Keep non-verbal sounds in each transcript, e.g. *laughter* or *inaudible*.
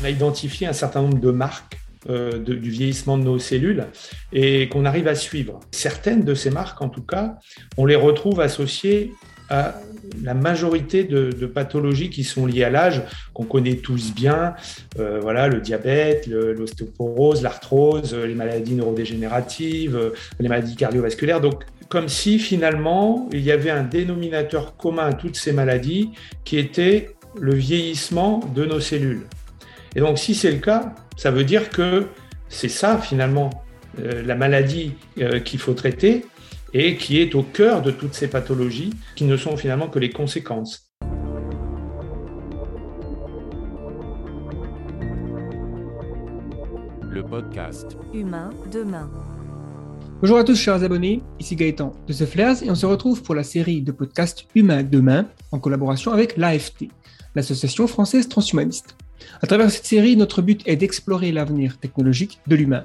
On a identifié un certain nombre de marques euh, du vieillissement de nos cellules et qu'on arrive à suivre. Certaines de ces marques, en tout cas, on les retrouve associées à la majorité de, pathologies qui sont liées à l'âge, qu'on connaît tous bien, euh, voilà, le diabète, l'ostéoporose, l'arthrose, les maladies neurodégénératives, les maladies cardiovasculaires. Donc, comme si finalement il y avait un dénominateur commun à toutes ces maladies qui était le vieillissement de nos cellules. Et donc, si c'est le cas, ça veut dire que c'est ça finalement euh, la maladie euh, qu'il faut traiter et qui est au cœur de toutes ces pathologies qui ne sont finalement que les conséquences. Le podcast Humain demain. Bonjour à tous chers abonnés, ici Gaëtan de The Flares et on se retrouve pour la série de podcasts Humain demain en collaboration avec l'AFT, l'Association française transhumaniste. À travers cette série, notre but est d'explorer l'avenir technologique de l'humain.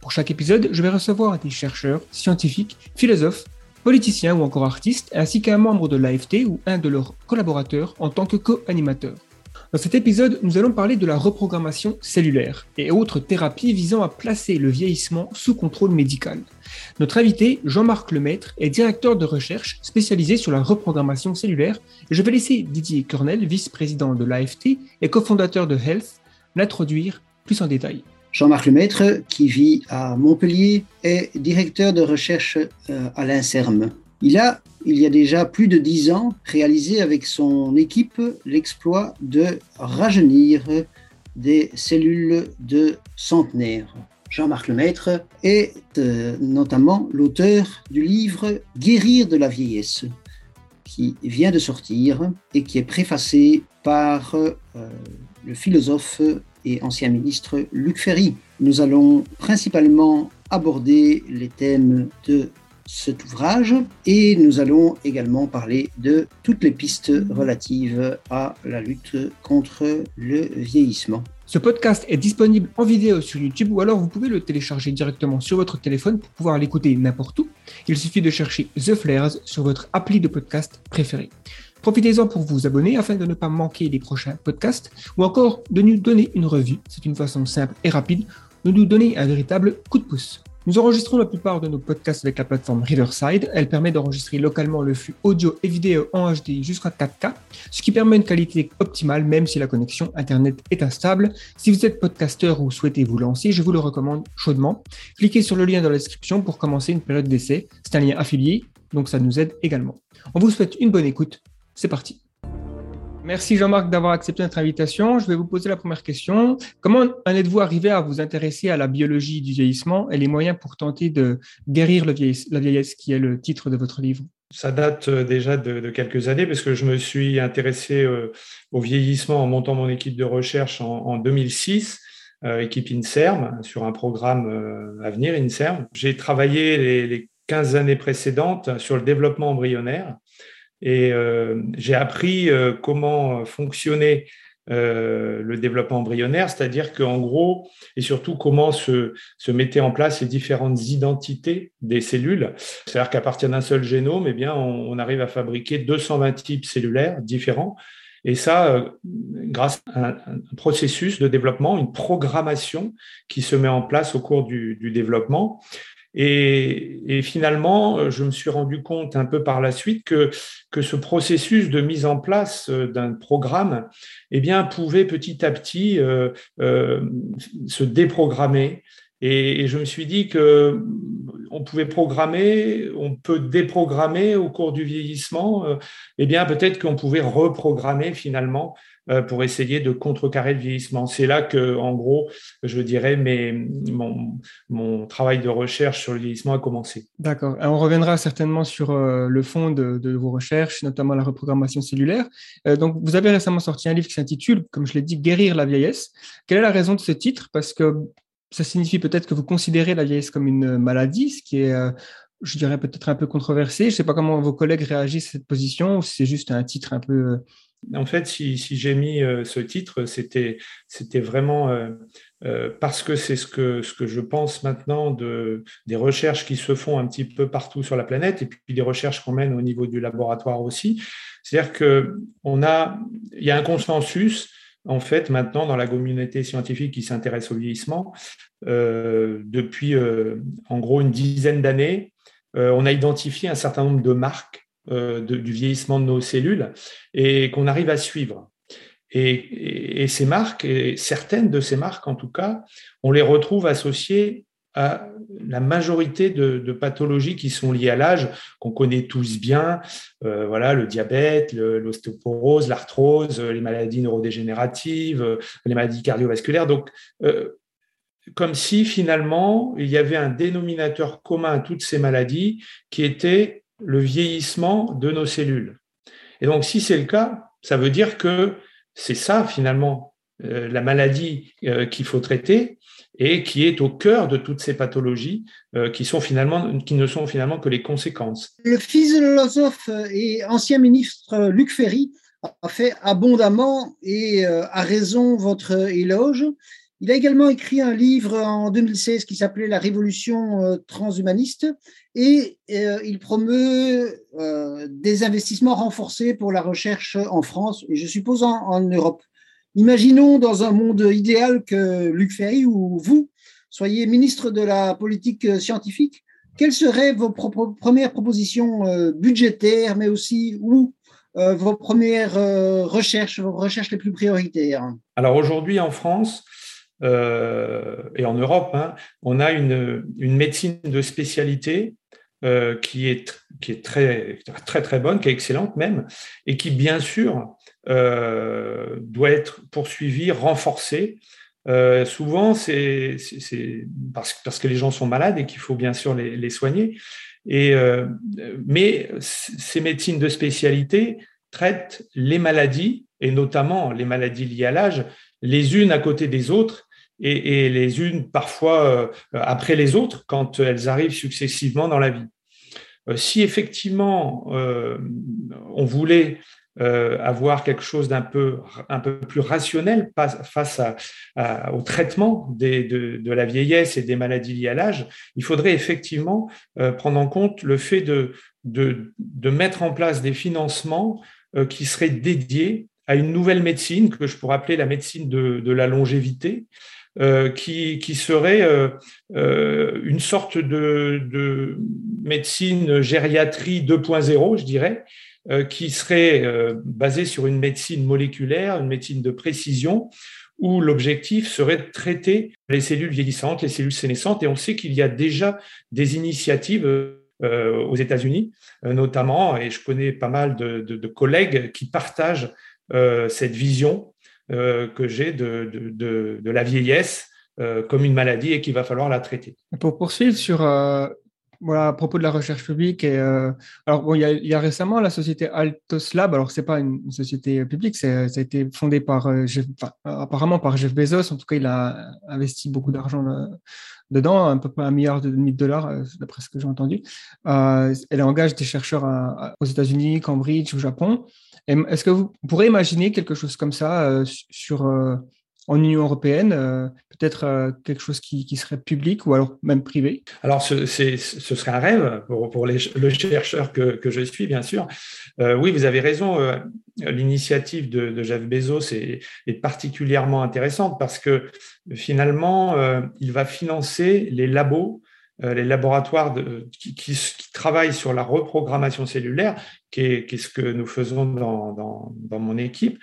Pour chaque épisode, je vais recevoir des chercheurs, scientifiques, philosophes, politiciens ou encore artistes, ainsi qu'un membre de l'AFT ou un de leurs collaborateurs en tant que co-animateur. Dans cet épisode, nous allons parler de la reprogrammation cellulaire et autres thérapies visant à placer le vieillissement sous contrôle médical. Notre invité, Jean-Marc Lemaître, est directeur de recherche spécialisé sur la reprogrammation cellulaire je vais laisser Didier Cornel, vice-président de l'AFT et cofondateur de Health, l'introduire plus en détail. Jean-Marc Lemaître, qui vit à Montpellier, est directeur de recherche euh, à l'INSERM. Il a, il y a déjà plus de dix ans, réalisé avec son équipe l'exploit de rajeunir des cellules de centenaires. Jean-Marc Lemaître est euh, notamment l'auteur du livre Guérir de la vieillesse, qui vient de sortir et qui est préfacé par euh, le philosophe et ancien ministre Luc Ferry. Nous allons principalement aborder les thèmes de cet ouvrage et nous allons également parler de toutes les pistes relatives à la lutte contre le vieillissement. Ce podcast est disponible en vidéo sur YouTube ou alors vous pouvez le télécharger directement sur votre téléphone pour pouvoir l'écouter n'importe où. Il suffit de chercher The Flares sur votre appli de podcast préféré. Profitez-en pour vous abonner afin de ne pas manquer les prochains podcasts ou encore de nous donner une revue. C'est une façon simple et rapide de nous donner un véritable coup de pouce. Nous enregistrons la plupart de nos podcasts avec la plateforme Riverside. Elle permet d'enregistrer localement le flux audio et vidéo en HD jusqu'à 4K, ce qui permet une qualité optimale même si la connexion Internet est instable. Si vous êtes podcasteur ou souhaitez vous lancer, je vous le recommande chaudement. Cliquez sur le lien dans la description pour commencer une période d'essai. C'est un lien affilié, donc ça nous aide également. On vous souhaite une bonne écoute. C'est parti. Merci Jean-Marc d'avoir accepté notre invitation. Je vais vous poser la première question. Comment en êtes-vous arrivé à vous intéresser à la biologie du vieillissement et les moyens pour tenter de guérir la vieillesse, qui est le titre de votre livre? Ça date euh, déjà de, quelques années parce que je me suis intéressé euh, au vieillissement en montant mon équipe de recherche en, 2006, euh, équipe INSERM, sur un programme à venir INSERM. J'ai travaillé les, les 15 années précédentes sur le développement embryonnaire et euh, j'ai appris euh, comment fonctionnait euh, le développement embryonnaire, c'est-à-dire qu'en gros, et surtout comment se, mettaient en place les différentes identités des cellules. C'est-à-dire qu'à partir d'un seul génome, eh bien, on, arrive à fabriquer 220 types cellulaires différents. Et ça, grâce à un, processus de développement, une programmation qui se met en place au cours du développement. Et, finalement, je me suis rendu compte un peu par la suite que, que ce processus de mise en place euh, d'un programme eh bien, pouvait petit à petit euh, euh, se déprogrammer. Et, je me suis dit que on pouvait programmer, on peut déprogrammer au cours du vieillissement. eh bien, peut-être qu'on pouvait reprogrammer finalement euh, pour essayer de contrecarrer le vieillissement. C'est là que, en gros, je dirais, mais mon, mon, travail de recherche sur le vieillissement a commencé. D'accord. On reviendra certainement sur euh, le fond de, de, vos recherches, notamment la reprogrammation cellulaire. Euh, donc, vous avez récemment sorti un livre qui s'intitule, comme je l'ai dit, Guérir la vieillesse. Quelle est la raison de ce titre? Parce que ça signifie peut-être que vous considérez la vieillesse comme une maladie, ce qui est je dirais peut-être un peu controversé. Je ne sais pas comment vos collègues réagissent à cette position, ou si c'est juste un titre un peu en fait, si, j'ai mis euh, ce titre, c'était vraiment euh, euh, parce que c'est ce que, je pense maintenant de, des recherches qui se font un petit peu partout sur la planète et puis des recherches qu'on mène au niveau du laboratoire aussi. C'est-à-dire qu'il a, y a un consensus en fait, maintenant, dans la communauté scientifique qui s'intéresse au vieillissement, depuis en gros une dizaine d'années, on a identifié un certain nombre de marques du vieillissement de nos cellules et qu'on arrive à suivre. Et, ces marques, et certaines de ces marques en tout cas, on les retrouve associées à la majorité de, pathologies qui sont liées à l'âge, qu'on connaît tous bien, euh, voilà, le diabète, l'ostéoporose, l'arthrose, les maladies neurodégénératives, les maladies cardiovasculaires. Donc, euh, comme si finalement il y avait un dénominateur commun à toutes ces maladies qui était le vieillissement de nos cellules. Et donc, si c'est le cas, ça veut dire que c'est ça finalement euh, la maladie euh, qu'il faut traiter et qui est au cœur de toutes ces pathologies euh, qui, sont finalement, qui ne sont finalement que les conséquences. Le philosophe et ancien ministre Luc Ferry a fait abondamment et a raison votre éloge. Il a également écrit un livre en 2016 qui s'appelait La révolution transhumaniste et il promeut des investissements renforcés pour la recherche en France et je suppose en Europe. Imaginons dans un monde idéal que Luc Ferry ou vous soyez ministre de la politique scientifique. Quelles seraient vos premières propositions euh, budgétaires, mais aussi ou euh, vos premières euh, recherches, vos recherches les plus prioritaires? Alors aujourd'hui en France et en Europe, hein, on a une, médecine de spécialité qui est, qui est très, très très bonne, qui est excellente même, et qui bien sûr euh, doit être poursuivi, renforcé. Euh, souvent, c'est parce, que les gens sont malades et qu'il faut bien sûr les, les soigner. Et, euh, mais ces médecines de spécialité traitent les maladies, et notamment les maladies liées à l'âge, les unes à côté des autres, et, les unes parfois euh, après les autres, quand elles arrivent successivement dans la vie. Euh, si effectivement on voulait euh, avoir quelque chose d'un peu, un peu plus rationnel face au traitement de, la vieillesse et des maladies liées à l'âge, il faudrait effectivement euh, prendre en compte le fait de, de, mettre en place des financements euh, qui seraient dédiés à une nouvelle médecine que je pourrais appeler la médecine de, la longévité, qui, qui, serait une sorte de, de médecine gériatrie 2.0, je dirais, euh, qui serait euh, basé sur une médecine moléculaire, une médecine de précision, où l'objectif serait de traiter les cellules vieillissantes, les cellules sénescentes. Et on sait qu'il y a déjà des initiatives euh, aux États-Unis, notamment, et je connais pas mal de, collègues qui partagent cette vision que j'ai de, la vieillesse comme une maladie et qu'il va falloir la traiter. Pour poursuivre sur voilà, à propos de la recherche publique, euh, alors bon, il, y a, récemment la société Altos Lab. Alors c'est pas une, société publique, ça a été fondé par euh, apparemment par Jeff Bezos. En tout cas, il a investi beaucoup d'argent euh, dedans, à peu près un milliard de dollars, d'après ce que j'ai entendu. elle engage des chercheurs aux États-Unis, Cambridge, au Japon. Est-ce que vous pourrez imaginer quelque chose comme ça sur en Union européenne, euh, peut-être euh, quelque chose qui, serait public ou alors même privé? Alors, ce, serait un rêve pour, le chercheur que, je suis, bien sûr. Euh, oui, vous avez raison. L'initiative de, Jeff Bezos est, particulièrement intéressante parce que finalement, il va financer les labos les laboratoires qui, qui, travaillent sur la reprogrammation cellulaire, qui est, ce que nous faisons dans, mon équipe,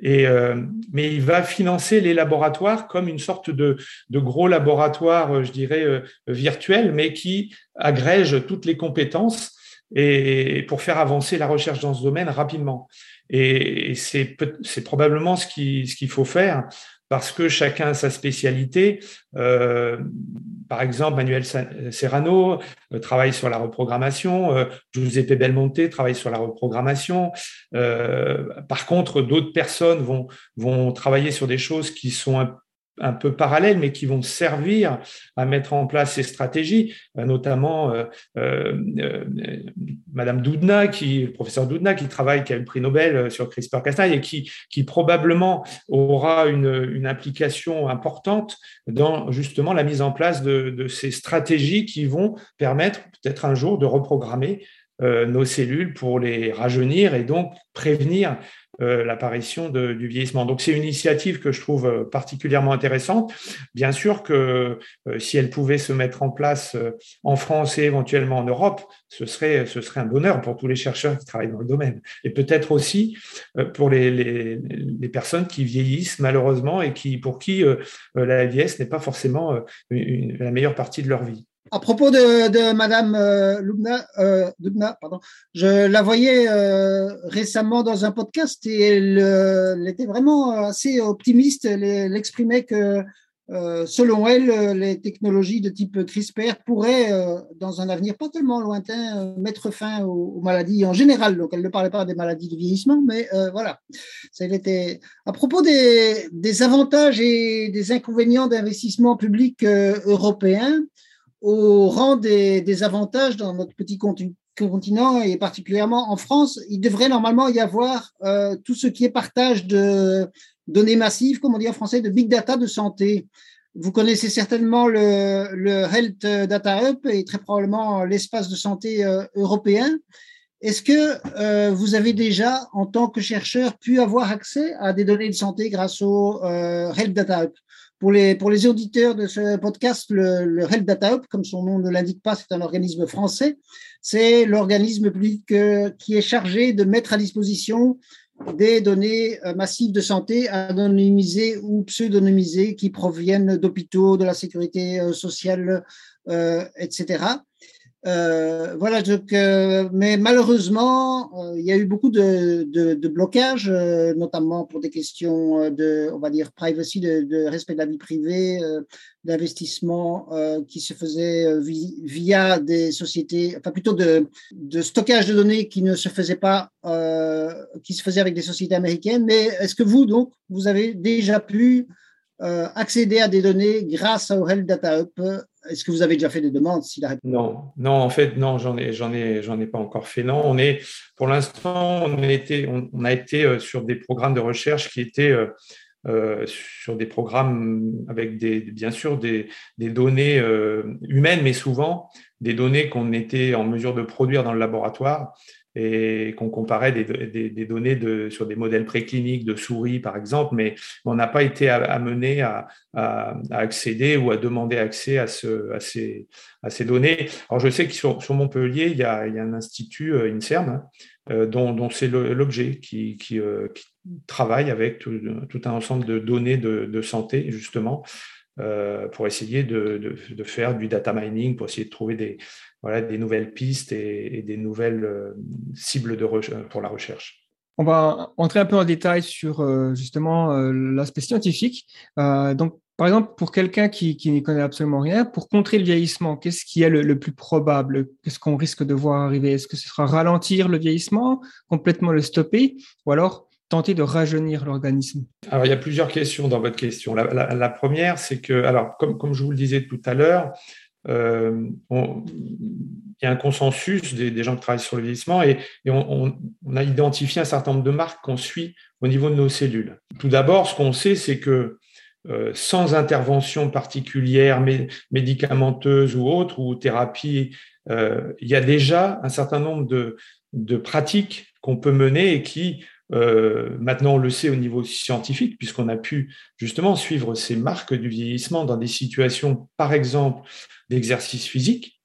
et, euh, mais il va financer les laboratoires comme une sorte de, gros laboratoire, euh, je dirais, euh, virtuel, mais qui agrège toutes les compétences et pour faire avancer la recherche dans ce domaine rapidement. Et, c'est probablement ce qu'il faut faire parce que chacun a sa spécialité. Euh, par exemple, Manuel Serrano euh, travaille sur la reprogrammation, euh, Giuseppe Belmonte travaille sur la reprogrammation. par contre, d'autres personnes vont, travailler sur des choses qui sont un un peu parallèles, mais qui vont servir à mettre en place ces stratégies, euh, notamment euh, euh, Madame Doudna, qui, le professeur Doudna, qui travaille, qui a eu le prix Nobel sur CRISPR-Cas9 et qui, probablement aura une, une, implication importante dans justement la mise en place de, de ces stratégies qui vont permettre peut-être un jour de reprogrammer nos cellules pour les rajeunir et donc prévenir l'apparition du vieillissement. Donc c'est une initiative que je trouve particulièrement intéressante. Bien sûr que si elle pouvait se mettre en place en France et éventuellement en Europe, ce serait, un bonheur pour tous les chercheurs qui travaillent dans le domaine. Et peut-être aussi pour les, personnes qui vieillissent malheureusement et pour qui la vieillesse n'est pas forcément la meilleure partie de leur vie. À propos de, de Madame euh, Lubna, euh, pardon, je la voyais euh, récemment dans un podcast et elle, elle, était vraiment assez optimiste. Elle, exprimait que, selon elle, les technologies de type CRISPR pourraient, dans un avenir pas tellement lointain, mettre fin aux, maladies en général. Donc, elle ne parlait pas des maladies de vieillissement, mais voilà. Ça, était... À propos des, des avantages et des inconvénients d'investissement public européen, au rang des, avantages dans notre petit continent et particulièrement en France, il devrait normalement y avoir euh, tout ce qui est partage de données massives, comme on dit en français, de big data de santé. Vous connaissez certainement le, Health Data Hub et très probablement l'espace de santé euh, européen. Est-ce que euh, vous avez déjà, en tant que chercheur, pu avoir accès à des données de santé grâce au Health Data Hub? Pour les, auditeurs de ce podcast, le, le Health Data Hub, comme son nom ne l'indique pas, c'est un organisme français. C'est l'organisme public euh, qui est chargé de mettre à disposition des données euh, massives de santé anonymisées ou pseudonymisées qui proviennent d'hôpitaux, de la sécurité euh, sociale, etc. Euh, voilà, donc, euh, mais malheureusement, euh, il y a eu beaucoup de, blocages, notamment pour des questions de, on va dire, privacy, de, de respect de la vie privée, d'investissement qui se faisait via des sociétés, enfin plutôt de, de stockage de données qui ne se faisait pas, qui se faisait avec des sociétés américaines. Mais est-ce que vous, donc, vous avez déjà pu accéder à des données grâce au Health Data Hub. Est-ce que vous avez déjà fait des demandes Non, non, en fait, non, j'en ai, pas encore fait. Non, on est, pour l'instant, on, était, a été euh, sur des programmes de recherche qui étaient euh, euh, sur des programmes avec des, bien sûr des données humaines, mais souvent des données qu'on était en mesure de produire dans le laboratoire et qu'on comparait des, données sur des modèles précliniques de souris, par exemple, mais on n'a pas été amené à, accéder ou à demander accès à, ce, à, ces, données. Alors, je sais que sur, Montpellier, il y, a, un institut, euh, INSERM, hein, euh, dont, dont c'est l'objet euh, qui, travaille avec tout, un ensemble de données de, santé, justement, pour essayer de, faire du data mining, pour essayer de trouver des, voilà, des nouvelles pistes et, des nouvelles euh, cibles de pour la recherche. On va entrer un peu en détail sur euh, justement euh, l'aspect scientifique. donc, par exemple, pour quelqu'un qui, qui n'y connaît absolument rien, pour contrer le vieillissement, qu'est-ce qui est le, plus probable? Qu'est-ce qu'on risque de voir arriver? Est-ce que ce sera ralentir le vieillissement, complètement le stopper, ou alors tenter de rajeunir l'organisme? Alors, il y a plusieurs questions dans votre question. La, la première, c'est que, alors, comme, comme je vous le disais tout à l'heure, euh, il y a un consensus des, gens qui travaillent sur le vieillissement et, on, a identifié un certain nombre de marques qu'on suit au niveau de nos cellules. Tout d'abord, ce qu'on sait, c'est que euh, sans intervention particulière, médicamenteuse ou autre, ou thérapie, euh, il y a déjà un certain nombre de, de pratiques qu'on peut mener et qui, euh, maintenant, on le sait au niveau scientifique, puisqu'on a pu justement suivre ces marques du vieillissement dans des situations, par exemple, d'exercice physique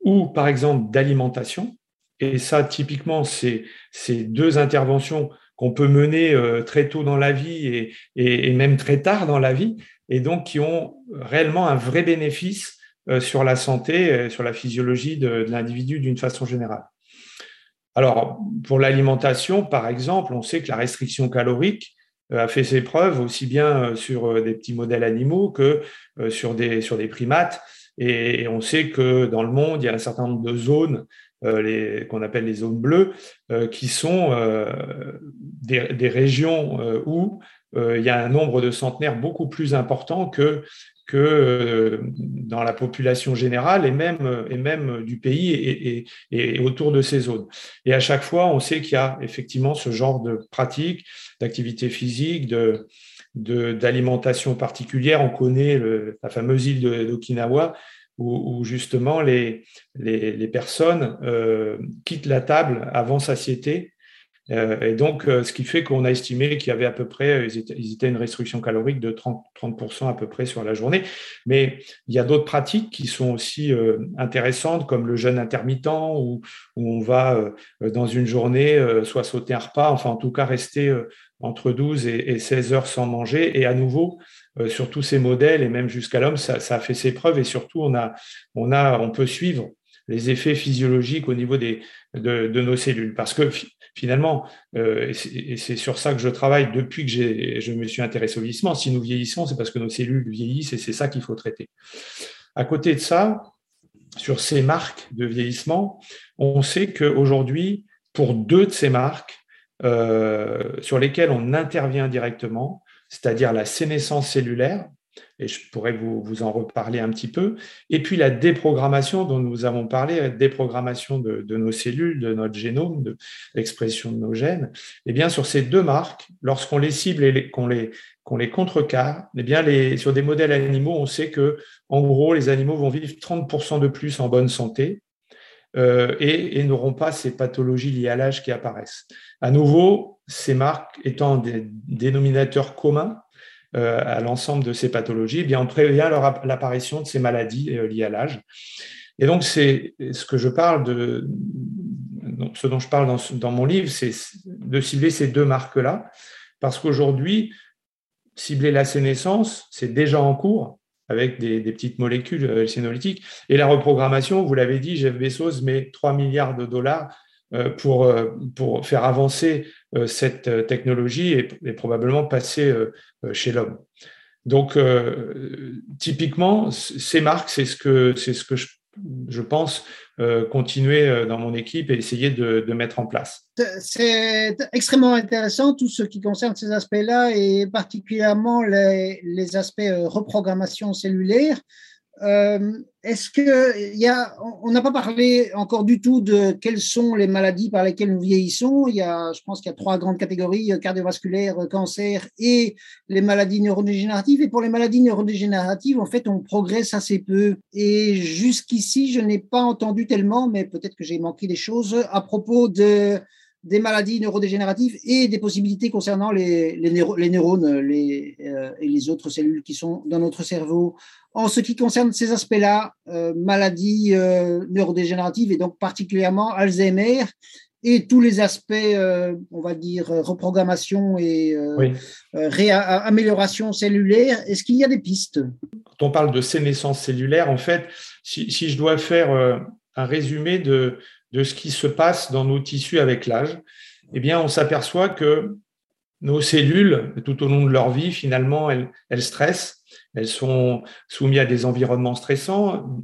ou, par exemple, d'alimentation. Et ça, typiquement, c'est ces deux interventions qu'on peut mener euh, très tôt dans la vie et, même très tard dans la vie, et donc qui ont réellement un vrai bénéfice euh, sur la santé, sur la physiologie de l'individu d'une façon générale. Alors, pour l'alimentation, par exemple, on sait que la restriction calorique euh, a fait ses preuves aussi bien euh, sur euh, des petits modèles animaux que sur des, sur des primates. Et, on sait que dans le monde, il y a un certain nombre de zones qu'on appelle les zones bleues, qui sont des, des, régions où il y a un nombre de centenaires beaucoup plus important que, que euh, dans la population générale et même, du pays et, autour de ces zones. Et à chaque fois, on sait qu'il y a effectivement ce genre de pratique, d'activité physique, de, d'alimentation particulière. On connaît la fameuse île d'Okinawa où, justement les, les, les personnes euh, quittent la table avant satiété Euh, et donc, euh, ce qui fait qu'on a estimé qu'il y avait à peu près, ils étaient, une restriction calorique de 30, 30 à peu près sur la journée. Mais il y a d'autres pratiques qui sont aussi intéressantes, comme le jeûne intermittent, où, où on va dans une journée soit sauter un repas, enfin en tout cas rester entre 12 et, 16 heures sans manger. Et à nouveau, sur tous ces modèles et même jusqu'à l'homme, ça, ça, a fait ses preuves. Et surtout, on, a, on, a, on peut suivre les effets physiologiques au niveau de, nos cellules. Parce que finalement, euh, et c'est sur ça que je travaille depuis que je me suis intéressé au vieillissement, si nous vieillissons, c'est parce que nos cellules vieillissent et c'est ça qu'il faut traiter. À côté de ça, sur ces marques de vieillissement, on sait qu'aujourd'hui, pour deux de ces marques, euh, sur lesquelles on intervient directement, c'est-à-dire la sénescence cellulaire, et je pourrais vous, en reparler un petit peu. Et puis la déprogrammation dont nous avons parlé, la déprogrammation de, nos cellules, de notre génome, de l'expression de nos gènes. Eh bien, sur ces deux marques, lorsqu'on les cible et qu'on les, les contrecarre, eh bien, sur des modèles animaux, on sait que, en gros, les animaux vont vivre 30% de plus en bonne santé euh, et n'auront pas ces pathologies liées à l'âge qui apparaissent. À nouveau, ces marques étant des dénominateurs communs, euh, à l'ensemble de ces pathologies, eh bien on prévient l'apparition de ces maladies euh, liées à l'âge. Et donc, c'est ce dont je parle dans, mon livre, c'est de cibler ces deux marques-là, parce qu'aujourd'hui, cibler la sénescence, c'est déjà en cours avec des, petites molécules euh, sénolytiques. Et la reprogrammation, vous l'avez dit, Jeff Bezos met 3 milliards de dollars pour, pour faire avancer cette euh, technologie est, probablement passée euh, chez l'homme. Donc, typiquement, ces marques, c'est ce que, c'est ce que je, pense continuer dans mon équipe et essayer de, mettre en place. C'est extrêmement intéressant tout ce qui concerne ces aspects-là et particulièrement les, les aspects reprogrammation cellulaire. Euh, est-ce que y a, on n'a pas parlé encore du tout de quelles sont les maladies par lesquelles nous vieillissons. Il y a, je pense qu'il y a trois grandes catégories cardiovasculaires, cancer et les maladies neurodégénératives. Et pour les maladies neurodégénératives, en fait, on progresse assez peu. Et jusqu'ici, je n'ai pas entendu tellement, mais peut-être que j'ai manqué des choses à propos de des maladies neurodégénératives et des possibilités concernant les, les, neurones les, euh, et les autres cellules qui sont dans notre cerveau. En ce qui concerne ces aspects-là, euh, maladies euh, neurodégénératives et donc particulièrement Alzheimer et tous les aspects, on va dire, reprogrammation et amélioration cellulaire, est-ce qu'il y a des pistes? Quand on parle de sénescence cellulaire, en fait, si, si je dois faire un résumé de, de ce qui se passe dans nos tissus avec l'âge, eh bien, on s'aperçoit que nos cellules, tout au long de leur vie, finalement, elles, stressent. Elles sont soumises à des environnements stressants.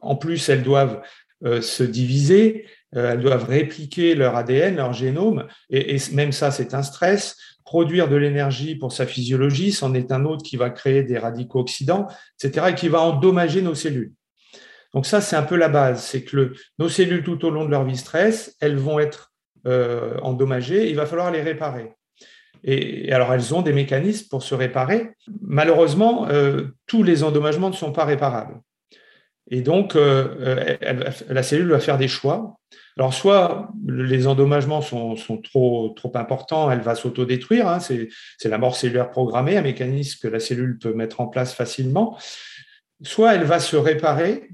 En plus, elles doivent euh, se diviser, euh, elles doivent répliquer leur ADN, leur génome, et, et même ça, c'est un stress. Produire de l'énergie pour sa physiologie, c'en est un autre qui va créer des radicaux oxydants, etc., et qui va endommager nos cellules. Donc ça, c'est un peu la base, c'est que nos cellules tout au long de leur vie stress, elles vont être euh, endommagées, il va falloir les réparer. Et, alors, elles ont des mécanismes pour se réparer. Malheureusement, euh, tous les endommagements ne sont pas réparables. Et donc, euh, la cellule va faire des choix. Alors, soit les endommagements sont, trop, importants, elle va s'autodétruire, hein, c'est la mort cellulaire programmée, un mécanisme que la cellule peut mettre en place facilement. Soit elle va se réparer,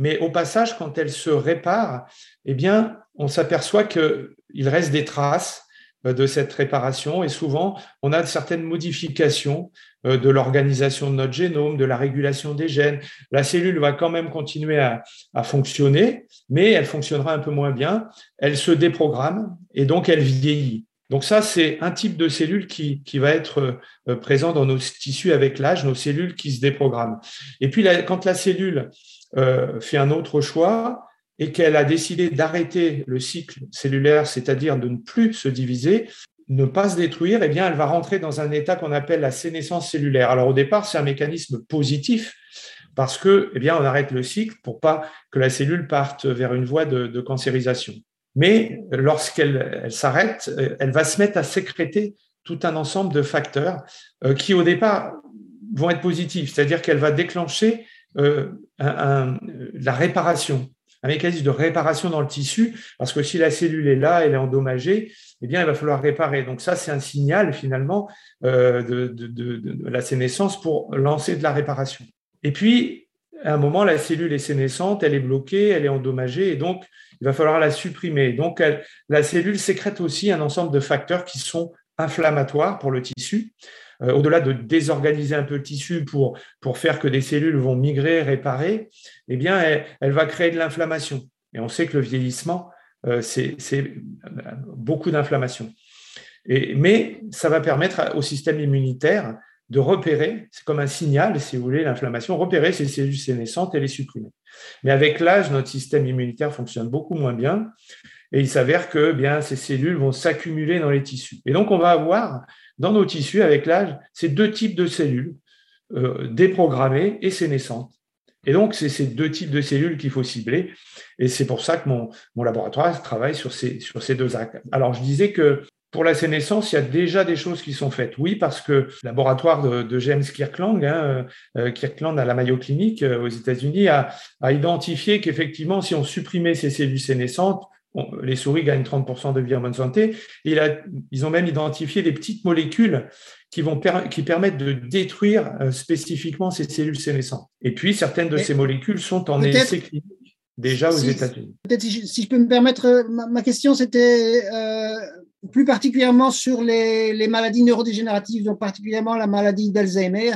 mais au passage, quand elle se répare, eh bien, on s'aperçoit qu'il reste des traces euh, de cette réparation et souvent, on a certaines modifications euh, de l'organisation de notre génome, de la régulation des gènes. La cellule va quand même continuer à, fonctionner, mais elle fonctionnera un peu moins bien. Elle se déprogramme et donc elle vieillit. Donc ça, c'est un type de cellule qui, qui va être euh, présent dans nos tissus avec l'âge, nos cellules qui se déprogramment. Et puis, quand la cellule euh, fait un autre choix et qu'elle a décidé d'arrêter le cycle cellulaire, c'est-à-dire de ne plus se diviser, ne pas se détruire, eh bien, elle va rentrer dans un état qu'on appelle la sénescence cellulaire. Alors, au départ, c'est un mécanisme positif parce que, eh on arrête le cycle pour pas que la cellule parte vers une voie de, de cancérisation. Mais lorsqu'elle s'arrête, euh, elle va se mettre à sécréter tout un ensemble de facteurs euh, qui, au départ, vont être positifs, c'est-à-dire qu'elle va déclencher euh, la réparation. un mécanisme de réparation dans le tissu, parce que si la cellule est là, elle est endommagée, eh bien, il va falloir réparer. Donc ça, c'est un signal finalement euh, de, de, la sénescence pour lancer de la réparation. Et puis, à un moment, la cellule est sénescente, elle est bloquée, elle est endommagée, et donc il va falloir la supprimer. Donc la cellule sécrète aussi un ensemble de facteurs qui sont inflammatoires pour le tissu. Euh, au-delà de désorganiser un peu le tissu pour, faire que des cellules vont migrer, réparer, eh bien, elle, va créer de l'inflammation. Et on sait que le vieillissement, euh, c'est beaucoup d'inflammation. Mais ça va permettre au système immunitaire de repérer, c'est comme un signal, si vous voulez, l'inflammation, repérer ces cellules sénescentes et les supprimer. Mais avec l'âge, notre système immunitaire fonctionne beaucoup moins bien et il s'avère que bien ces cellules vont s'accumuler dans les tissus. Et donc on va avoir dans nos tissus, avec l'âge, c'est deux types de cellules, euh, déprogrammées et sénescentes. Et donc, c'est ces deux types de cellules qu'il faut cibler. Et c'est pour ça que mon, laboratoire travaille sur ces, ces deux actes. Alors, je disais que pour la sénescence, il y a déjà des choses qui sont faites. Oui, parce que le laboratoire de, James Kirkland, hein, euh, Kirkland à la Mayo Clinic euh, aux États-Unis, a, a identifié qu'effectivement, si on supprimait ces cellules sénescentes, les souris gagnent 30% de vie en bonne santé. ils ont même identifié des petites molécules qui, vont qui permettent de détruire euh, spécifiquement ces cellules sénescentes. Et puis, certaines de ces molécules sont en essai clinique déjà aux États-Unis. Peut-être si, je peux me permettre, euh, ma, question c'était euh, plus particulièrement sur les, maladies neurodégénératives, donc particulièrement la maladie d'Alzheimer,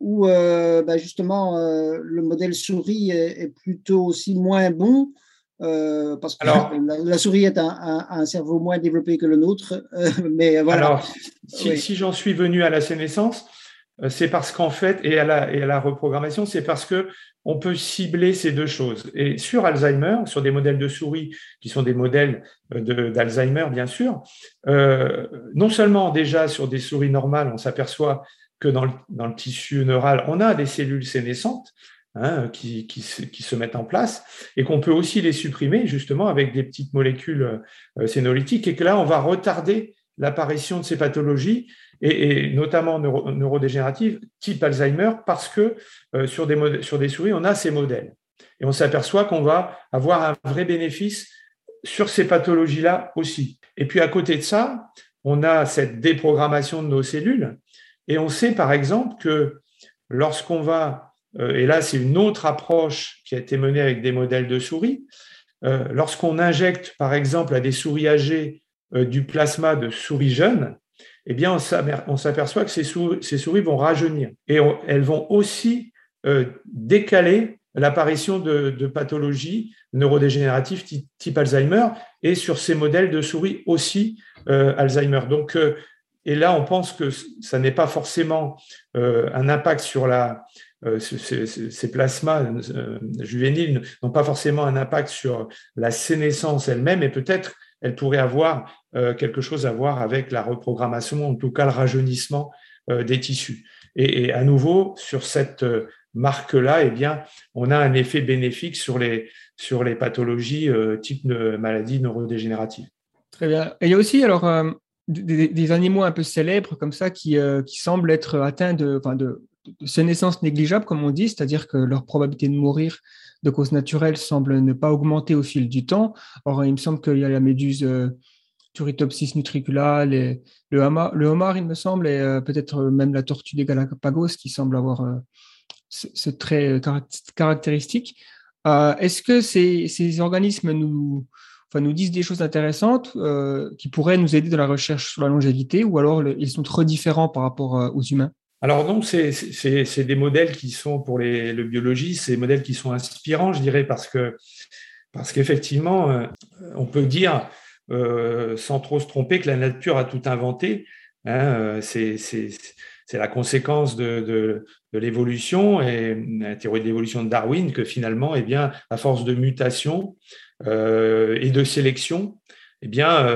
où bah, justement le modèle souris est, plutôt aussi moins bon. Euh, parce que la, souris est un, un, cerveau moins développé que le nôtre. Euh, *laughs* mais voilà. Alors, si, j'en suis venu à la sénescence, euh, c'est parce qu'en fait, et à la, et à la reprogrammation, c'est parce que on peut cibler ces deux choses. Et sur Alzheimer, sur des modèles de souris qui sont des modèles d'Alzheimer, bien sûr, non seulement déjà sur des souris normales, on s'aperçoit que dans le, dans le, tissu neural, on a des cellules sénescentes, Hein, qui, se mettent en place et qu'on peut aussi les supprimer justement avec des petites molécules euh, sénolytiques et que là, on va retarder l'apparition de ces pathologies et, notamment neurodégénératives type Alzheimer parce que euh, sur, des sur des souris, on a ces modèles. Et on s'aperçoit qu'on va avoir un vrai bénéfice sur ces pathologies-là aussi. Et puis à côté de ça, on a cette déprogrammation de nos cellules et on sait par exemple que lorsqu'on va et là c'est une autre approche qui a été menée avec des modèles de souris, euh, lorsqu'on injecte par exemple à des souris âgées euh, du plasma de souris jeunes, eh on s'aperçoit que ces souris, vont rajeunir et elles vont aussi décaler l'apparition de, pathologies neurodégénératives type, Alzheimer et sur ces modèles de souris aussi Alzheimer. Donc, et là, on pense que ça n'est pas forcément un impact sur la, euh, ces, plasmas euh, juvéniles n'ont pas forcément un impact sur la sénescence elle-même, et peut-être elle pourrait avoir euh, quelque chose à voir avec la reprogrammation, en tout cas le rajeunissement des tissus. Et, à nouveau, sur cette marque-là, eh bien, on a un effet bénéfique sur les, sur les pathologies type de maladies neurodégénératives. Très bien. Il y a aussi alors des, animaux un peu célèbres comme ça qui, qui semblent être atteints de de naissances négligeables, comme on dit, c'est-à-dire que leur probabilité de mourir de cause naturelle semble ne pas augmenter au fil du temps. Or, il me semble qu'il y a la méduse euh, Turritopsis nutricula, le, homard, le homard, il me semble, et euh, peut-être même la tortue des Galapagos qui semble avoir euh, ce, trait caractéristique. Est-ce que ces, organismes nous, enfin, nous disent des choses intéressantes qui pourraient nous aider dans la recherche sur la longévité ou alors ils sont trop différents par rapport aux humains? Alors donc, c'est des modèles qui sont pour les, le biologie, c'est des modèles qui sont inspirants, je dirais, parce que parce qu'effectivement, euh, on peut dire, euh, sans trop se tromper, que la nature a tout inventé. Hein, euh, c'est la conséquence de, de, l'évolution et la théorie de l'évolution de Darwin que finalement, eh bien, à force de mutation et de sélection, eh bien,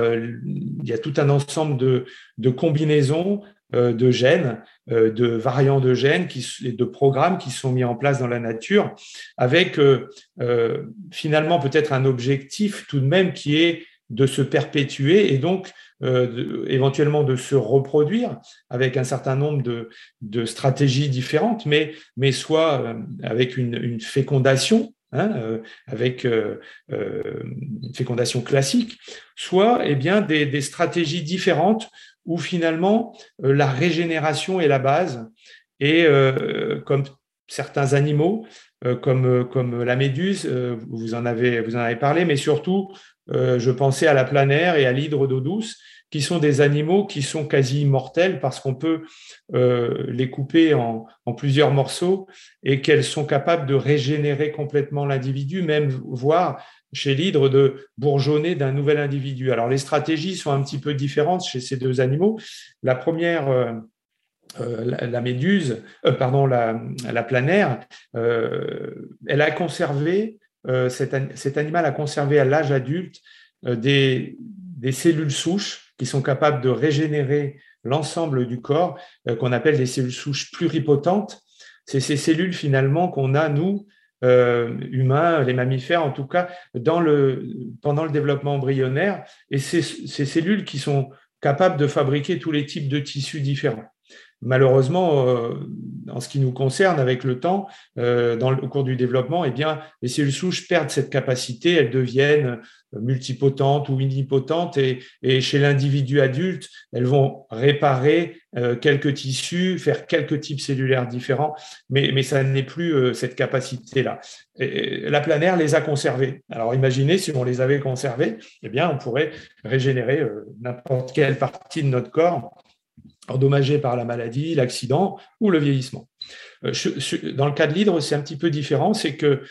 il y a tout un ensemble de, de combinaisons de gènes, euh, de variants de gènes et de programmes qui sont mis en place dans la nature, avec euh, finalement peut-être un objectif tout de même qui est de se perpétuer et donc éventuellement de se reproduire avec un certain nombre de, stratégies différentes, mais, mais soit avec une, fécondation, hein, avec une fécondation classique, soit eh bien, des, stratégies différentes où finalement la régénération est la base. Et comme certains animaux, comme, comme la méduse, vous en, avez, vous en avez parlé, mais surtout, je pensais à la planaire et à l'hydre d'eau douce, qui sont des animaux qui sont quasi immortels parce qu'on peut euh, les couper en, plusieurs morceaux et qu'elles sont capables de régénérer complètement l'individu, même voire chez l'hydre de bourgeonner d'un nouvel individu. Alors les stratégies sont un petit peu différentes chez ces deux animaux. La première, euh, euh, la, méduse, pardon, la, la planaire, elle a conservé, cet, animal a conservé à l'âge adulte des, cellules souches qui sont capables de régénérer l'ensemble du corps, euh, qu'on appelle des cellules souches pluripotentes. C'est ces cellules finalement qu'on a, nous, euh, humains, les mammifères en tout cas, pendant le développement embryonnaire, et ces, ces cellules qui sont capables de fabriquer tous les types de tissus différents. Malheureusement, euh, en ce qui nous concerne, avec le temps, euh, dans le, au cours du développement, eh bien, les cellules souches perdent cette capacité, elles deviennent multipotentes ou unipotentes, et, chez l'individu adulte, elles vont réparer euh, quelques tissus, faire quelques types cellulaires différents, mais, ça n'est plus cette capacité-là. La planaire les a conservés. Alors imaginez si on les avait conservés, eh bien, on pourrait régénérer n'importe quelle partie de notre corps endommagée par la maladie, l'accident ou le vieillissement. Euh, dans le cas de l'hydre, c'est un petit peu différent, c'est que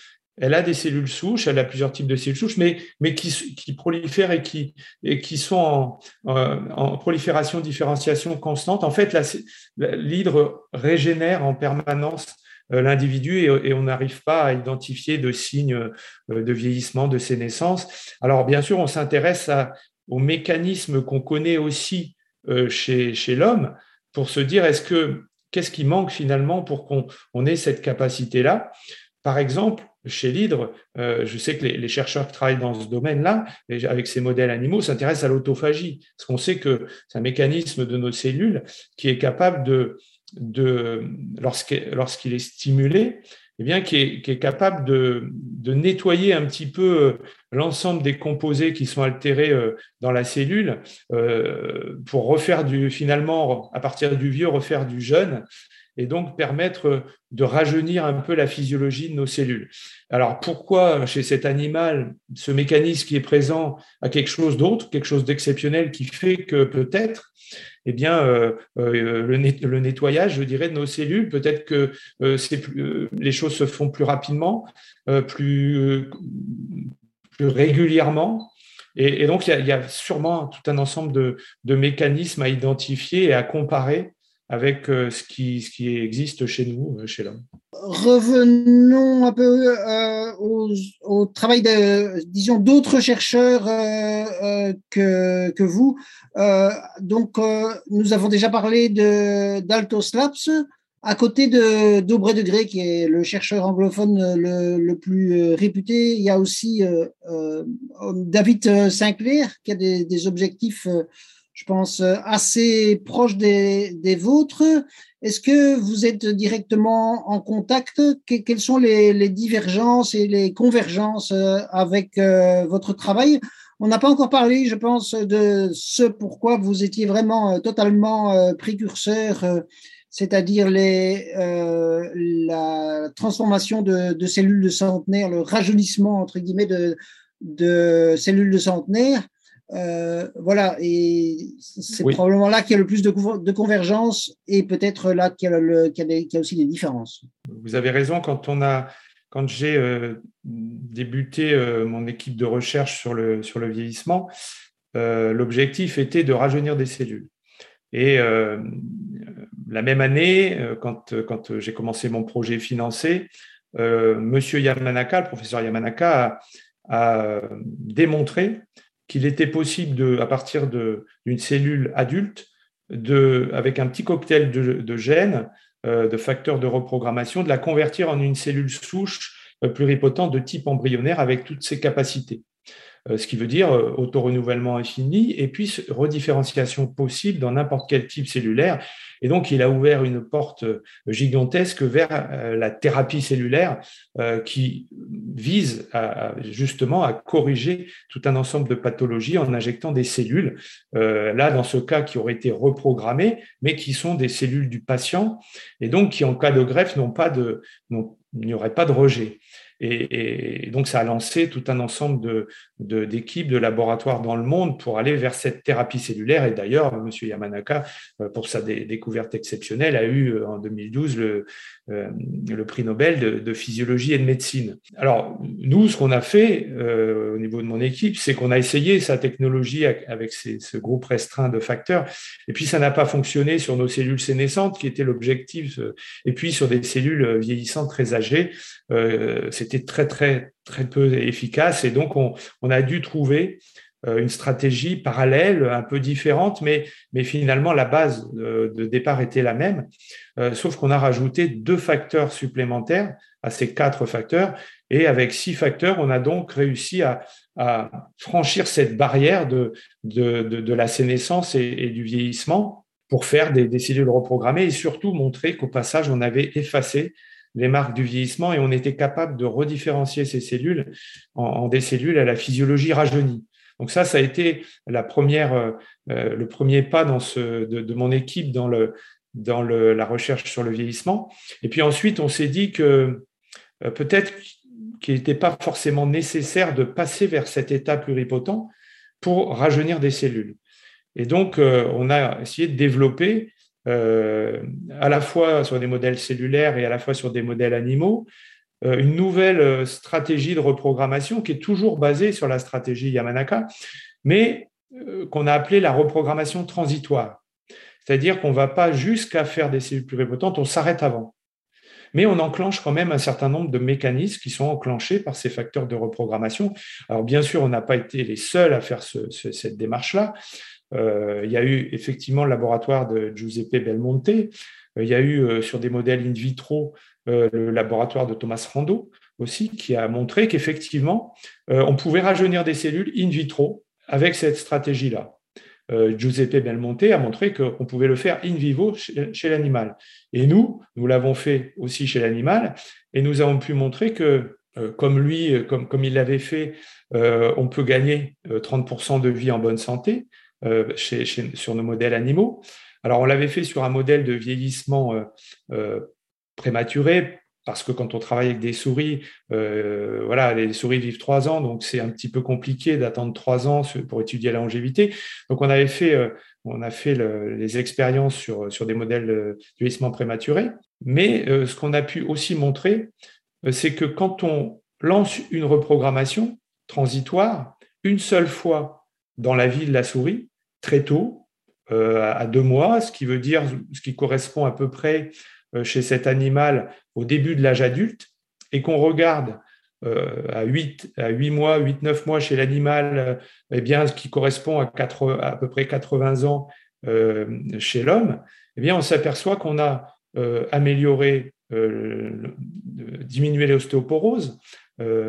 elle a des cellules souches, elle a plusieurs types de cellules souches, mais, qui, prolifèrent et qui, sont en, prolifération, différenciation constante. En fait, l'hydre régénère en permanence euh, l'individu et, on n'arrive pas à identifier de signes euh, de vieillissement de ses naissances. Alors, bien sûr, on s'intéresse aux mécanismes qu'on connaît aussi chez, chez l'homme pour se dire est-ce que qu'est-ce qui manque finalement pour qu'on on ait cette capacité-là? Par exemple, chez l'hydre, euh, je sais que les, chercheurs qui travaillent dans ce domaine-là, avec ces modèles animaux, s'intéressent à l'autophagie, parce qu'on sait que c'est un mécanisme de nos cellules qui est capable de, de lorsqu'il est stimulé, eh bien, qui est, capable de, nettoyer un petit peu euh, l'ensemble des composés qui sont altérés euh, dans la cellule euh, pour refaire du, finalement, à partir du vieux, refaire du jeune et donc permettre de rajeunir un peu la physiologie de nos cellules. Alors pourquoi chez cet animal, ce mécanisme qui est présent a quelque chose d'autre, quelque chose d'exceptionnel qui fait que peut-être eh bien, euh, euh, le, nettoyage, je dirais, de nos cellules, peut-être que euh, plus, les choses se font plus rapidement, plus, régulièrement. Et, donc, il y, a, sûrement tout un ensemble de, mécanismes à identifier et à comparer avec ce qui, ce qui existe chez nous, chez l'homme. Revenons un peu euh, au, travail disons, d'autres chercheurs euh, euh, que, que, vous. donc, nous avons déjà parlé d'Altos Labs, à côté de de Grey, qui est le chercheur anglophone le, plus réputé. Il y a aussi David Sinclair, qui a des objectifs je pense, assez proches des, vôtres. Est-ce que vous êtes directement en contact? Quelles sont les, divergences et les convergences euh, avec euh, votre travail? On n'a pas encore parlé, je pense, de ce pourquoi vous étiez vraiment euh, totalement précurseur, c'est-à-dire la transformation de, cellules de centenaire, le rajeunissement, entre guillemets, de, de cellules de centenaire. Euh, voilà, et c'est probablement là qu'il y a le plus de, de convergence et peut-être là qu'il y, a aussi des différences. Vous avez raison, quand, on a, quand j'ai euh, débuté euh, mon équipe de recherche sur le, sur le vieillissement, l'objectif était de rajeunir des cellules. Et la même année, quand, quand j'ai commencé mon projet financé, Monsieur Yamanaka, le professeur Yamanaka, a, a démontré qu'il était possible, à partir d'une cellule adulte, avec un petit cocktail de, gènes, euh, de facteurs de reprogrammation, de la convertir en une cellule souche euh, pluripotente de type embryonnaire avec toutes ses capacités. Euh, ce qui veut dire euh, auto-renouvellement infini et puis redifférenciation possible dans n'importe quel type cellulaire. Et donc, il a ouvert une porte euh, gigantesque vers la thérapie cellulaire qui vise justement à corriger tout un ensemble de pathologies en injectant des cellules, là, dans ce cas, qui auraient été reprogrammées, mais qui sont des cellules du patient, et donc qui, en cas de greffe, n'y aurait pas de rejet. Et, donc, ça a lancé tout un ensemble d'équipes, de, de, laboratoires dans le monde pour aller vers cette thérapie cellulaire. Et d'ailleurs, M. Yamanaka, euh, pour sa découverte exceptionnelle, a eu euh, en 2012 le, euh, le prix Nobel de, physiologie et de médecine. Alors, nous, ce qu'on a fait au niveau de mon équipe, c'est qu'on a essayé sa technologie avec ce groupe restreint de facteurs. Et puis, ça n'a pas fonctionné sur nos cellules sénescentes, qui était l'objectif. Et puis, sur des cellules vieillissantes très âgées, c'était très, très, très peu efficace. Et donc, on, a dû trouver euh, une stratégie parallèle, un peu différente, mais, finalement, la base de départ était la même, euh, sauf qu'on a rajouté deux facteurs supplémentaires à ces quatre facteurs. Et avec six facteurs, on a donc réussi à, franchir cette barrière de, de, la sénescence et, du vieillissement pour faire des, des cellules reprogrammées et surtout montrer qu'au passage, on avait effacé les marques du vieillissement et on était capable de redifférencier ces cellules en, des cellules à la physiologie rajeunie. Donc ça, ça a été la première, euh, euh, le premier pas dans ce, de, mon équipe dans, le, dans le, la recherche sur le vieillissement. Et puis ensuite, on s'est dit que euh, peut-être qu'il n'était pas forcément nécessaire de passer vers cet état pluripotent pour rajeunir des cellules. Et donc, on a essayé de développer euh, à la fois sur des modèles cellulaires et à la fois sur des modèles animaux, euh, une nouvelle euh, stratégie de reprogrammation qui est toujours basée sur la stratégie Yamanaka, mais qu'on a appelée la reprogrammation transitoire. C'est-à-dire qu'on ne va pas jusqu'à faire des cellules pluripotentes, on s'arrête avant. Mais on enclenche quand même un certain nombre de mécanismes qui sont enclenchés par ces facteurs de reprogrammation. Alors bien sûr, on n'a pas été les seuls à faire cette démarche-là. Euh, il y a eu effectivement le laboratoire de Giuseppe Belmonte. Euh, il y a eu euh, sur des modèles in vitro le laboratoire de Thomas Rando aussi, qui a montré qu'effectivement, on pouvait rajeunir des cellules in vitro avec cette stratégie-là. Giuseppe Belmonte a montré qu'on pouvait le faire in vivo chez, l'animal. Et nous, nous l'avons fait aussi chez l'animal, et nous avons pu montrer que, comme lui, comme, comme il l'avait fait, on peut gagner 30% de vie en bonne santé, euh, sur nos modèles animaux. Alors, on l'avait fait sur un modèle de vieillissement euh, euh, prématuré, parce que quand on travaille avec des souris, voilà, les souris vivent trois ans, donc c'est un petit peu compliqué d'attendre trois ans pour étudier la longévité. Donc on avait fait, a fait les expériences sur, sur des modèles de vieillissement prématuré, mais ce qu'on a pu aussi montrer, c'est que quand on lance une reprogrammation transitoire, une seule fois dans la vie de la souris, très tôt, euh, à deux mois, ce qui veut dire, ce qui correspond à peu près euh, chez cet animal au début de l'âge adulte, et qu'on regarde euh, à 8, à 8 mois, 8-9 mois chez l'animal, eh bien, ce qui correspond à, 4, à peu près 80 ans chez l'homme, eh bien, on s'aperçoit qu'on a amélioré, diminué l'ostéoporose,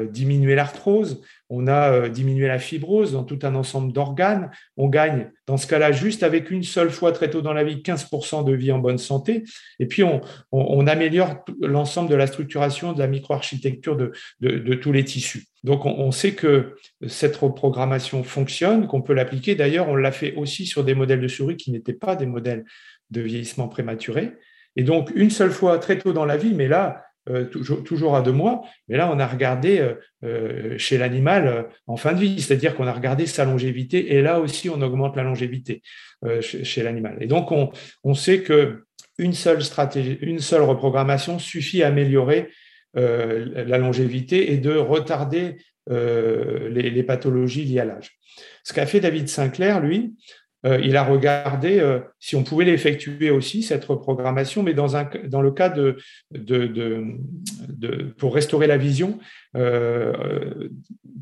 diminuer l'arthrose, on a euh, diminué la fibrose dans tout un ensemble d'organes. On gagne, dans ce cas-là, juste avec une seule fois très tôt dans la vie, 15% de vie en bonne santé. Et puis, on, améliore l'ensemble de la structuration, de la microarchitecture de, de, tous les tissus. Donc, on, sait que cette reprogrammation fonctionne, qu'on peut l'appliquer. D'ailleurs, on l'a fait aussi sur des modèles de souris qui n'étaient pas des modèles de vieillissement prématuré. Et donc, une seule fois très tôt dans la vie, mais là, euh, toujours, à deux mois, mais là, on a regardé euh, euh, chez l'animal en fin de vie, c'est-à-dire qu'on a regardé sa longévité, et là aussi, on augmente la longévité chez, l'animal. Et donc, on, sait que une seule stratégie, une seule reprogrammation suffit à améliorer la longévité et de retarder les, pathologies liées à l'âge. Ce qu'a fait David Sinclair, lui, il a regardé euh, si on pouvait l'effectuer aussi, cette reprogrammation, mais dans, un, dans le cas de, pour restaurer la vision, euh,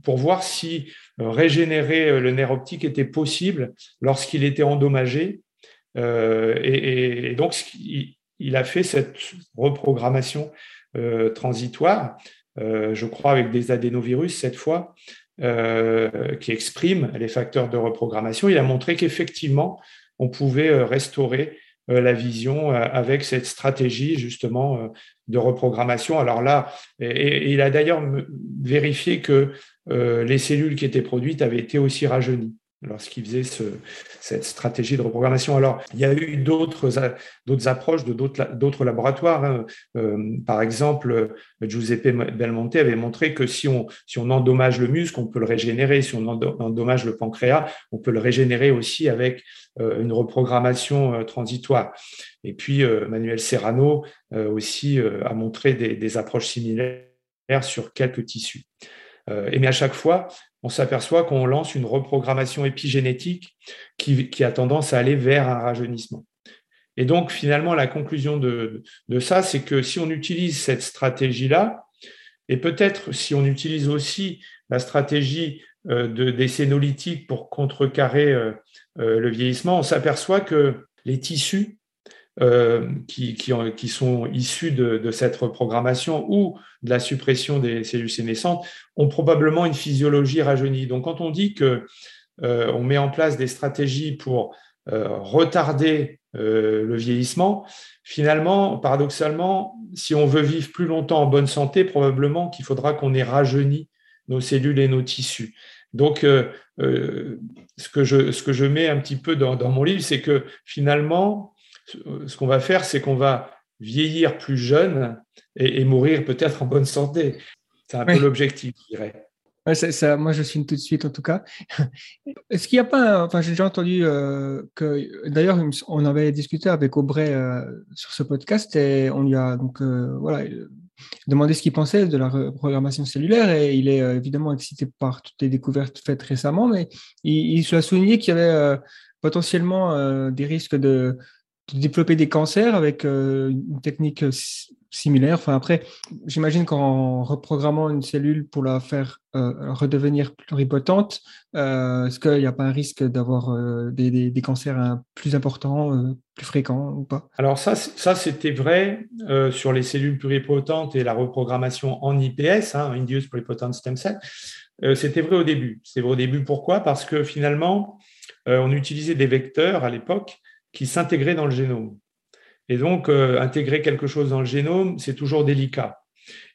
pour voir si régénérer le nerf optique était possible lorsqu'il était endommagé. Et, donc, il, a fait cette reprogrammation transitoire, je crois avec des adénovirus cette fois, qui expriment les facteurs de reprogrammation. Il a montré qu'effectivement, on pouvait restaurer la vision avec cette stratégie justement de reprogrammation. Alors là, et, il a d'ailleurs vérifié que les cellules qui étaient produites avaient été aussi rajeunies lorsqu'il faisait ce, cette stratégie de reprogrammation. Alors, il y a eu d'autres, approches de d'autres, laboratoires. Hein. Euh, par exemple, Giuseppe Belmonte avait montré que si on, endommage le muscle, on peut le régénérer. Si on endommage le pancréas, on peut le régénérer aussi avec euh, une reprogrammation euh, transitoire. Et puis, Manuel Serrano aussi a montré des, des approches similaires sur quelques tissus. Et mais à chaque fois, on s'aperçoit qu'on lance une reprogrammation épigénétique qui, a tendance à aller vers un rajeunissement. Et donc, finalement, la conclusion de, ça, c'est que si on utilise cette stratégie-là, et peut-être si on utilise aussi la stratégie euh, de, des sénolytiques pour contrecarrer euh, euh, le vieillissement, on s'aperçoit que les tissus euh, qui, sont issus de, cette reprogrammation ou de la suppression des cellules sénescentes ont probablement une physiologie rajeunie. Donc, quand on dit que euh, on met en place des stratégies pour euh, retarder le vieillissement, finalement, paradoxalement, si on veut vivre plus longtemps en bonne santé, probablement qu'il faudra qu'on ait rajeuni nos cellules et nos tissus. Donc, ce, que je, ce que je mets un petit peu dans mon livre, c'est que finalement, ce qu'on va faire, c'est qu'on va vieillir plus jeune et, mourir peut-être en bonne santé. C'est un peu l'objectif, je dirais. ça, moi, je signe tout de suite, en tout cas. *laughs* Est-ce qu'il n'y a pas, enfin, j'ai déjà entendu euh, que, d'ailleurs, on avait discuté avec Aubray euh, sur ce podcast et on lui a donc, euh, voilà, demandé ce qu'il pensait de la programmation cellulaire et il est évidemment excité par toutes les découvertes faites récemment, mais il, il a souligné qu'il y avait potentiellement des risques de, de développer des cancers avec euh, une technique euh, similaire. Enfin, après, j'imagine qu'en reprogrammant une cellule pour la faire euh, redevenir pluripotente, est-ce qu'il n'y a pas un risque d'avoir des, cancers plus importants, plus fréquents ou pas? Alors ça, ça c'était vrai sur les cellules pluripotentes et la reprogrammation en IPS, hein, Induced Pluripotent Stem Cell. c'était vrai au début. C'est vrai au début pourquoi? Parce que finalement, on utilisait des vecteurs à l'époque qui s'intégraient dans le génome. Et donc, euh, intégrer quelque chose dans le génome, c'est toujours délicat.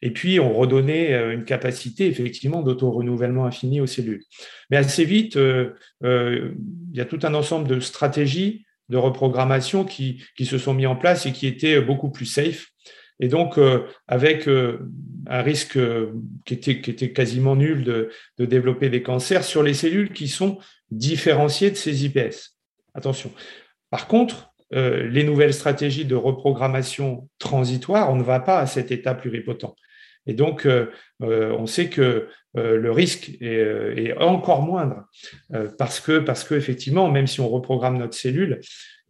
Et puis, on redonnait euh, une capacité, effectivement, d'auto-renouvellement infini aux cellules. Mais assez vite, euh, il y a tout un ensemble de stratégies de reprogrammation qui, se sont mis en place et qui étaient beaucoup plus safe. Et donc, avec un risque qui était, quasiment nul de développer des cancers sur les cellules qui sont différenciées de ces IPS. Attention, par contre, euh, les nouvelles stratégies de reprogrammation transitoire, on ne va pas à cet état pluripotent. Et donc, euh, euh, on sait que le risque est, encore moindre parce que, effectivement, même si on reprogramme notre cellule,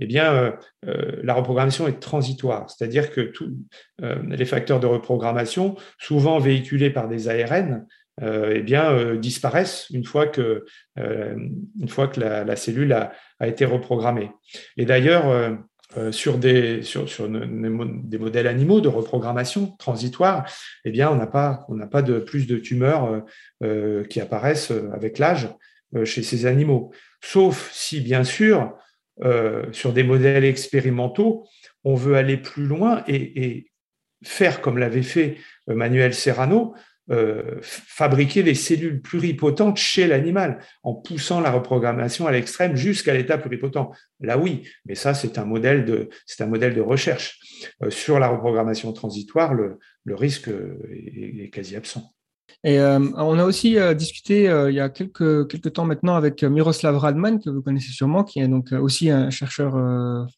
eh bien, la reprogrammation est transitoire. C'est-à-dire que tous les facteurs de reprogrammation, souvent véhiculés par des ARN, eh bien, disparaissent une fois que, une fois que la, cellule a, été reprogrammé. Et d'ailleurs, euh, euh, sur, des, sur, sur des modèles animaux de reprogrammation transitoire, eh bien, on n'a pas, on pas de plus de tumeurs euh, qui apparaissent avec l'âge chez ces animaux. Sauf si, bien sûr, sur des modèles expérimentaux, on veut aller plus loin et faire comme l'avait fait Manuel Serrano, euh, fabriquer des cellules pluripotentes chez l'animal en poussant la reprogrammation à l'extrême jusqu'à l'état pluripotent. Là oui, mais ça c'est un modèle de c'est un modèle de recherche. Euh, sur la reprogrammation transitoire, le risque est quasi absent. Euh, on a aussi euh, discuté euh, il y a quelques, quelques temps maintenant avec Miroslav Radman, que vous connaissez sûrement, qui est donc aussi un chercheur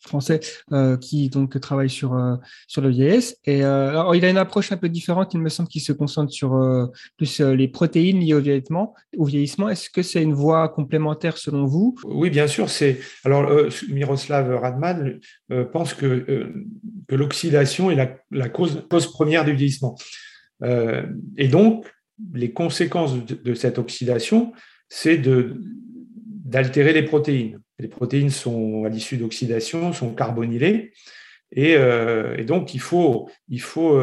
français qui donc travaille sur, sur le vieillesse. Et alors, il a une approche un peu différente, il me semble, qu'il se concentre sur plus les protéines liées au vieillissement. Au vieillissement. Est-ce que c'est une voie complémentaire selon vous? Oui, bien sûr. C'est alors Miroslav Radman pense que, que l'oxydation est la, cause première du vieillissement. et donc, les conséquences de, cette oxydation, c'est d'altérer les protéines. Les protéines sont, à l'issue d'oxydation, sont carbonylées. Et, donc, il faut, il faut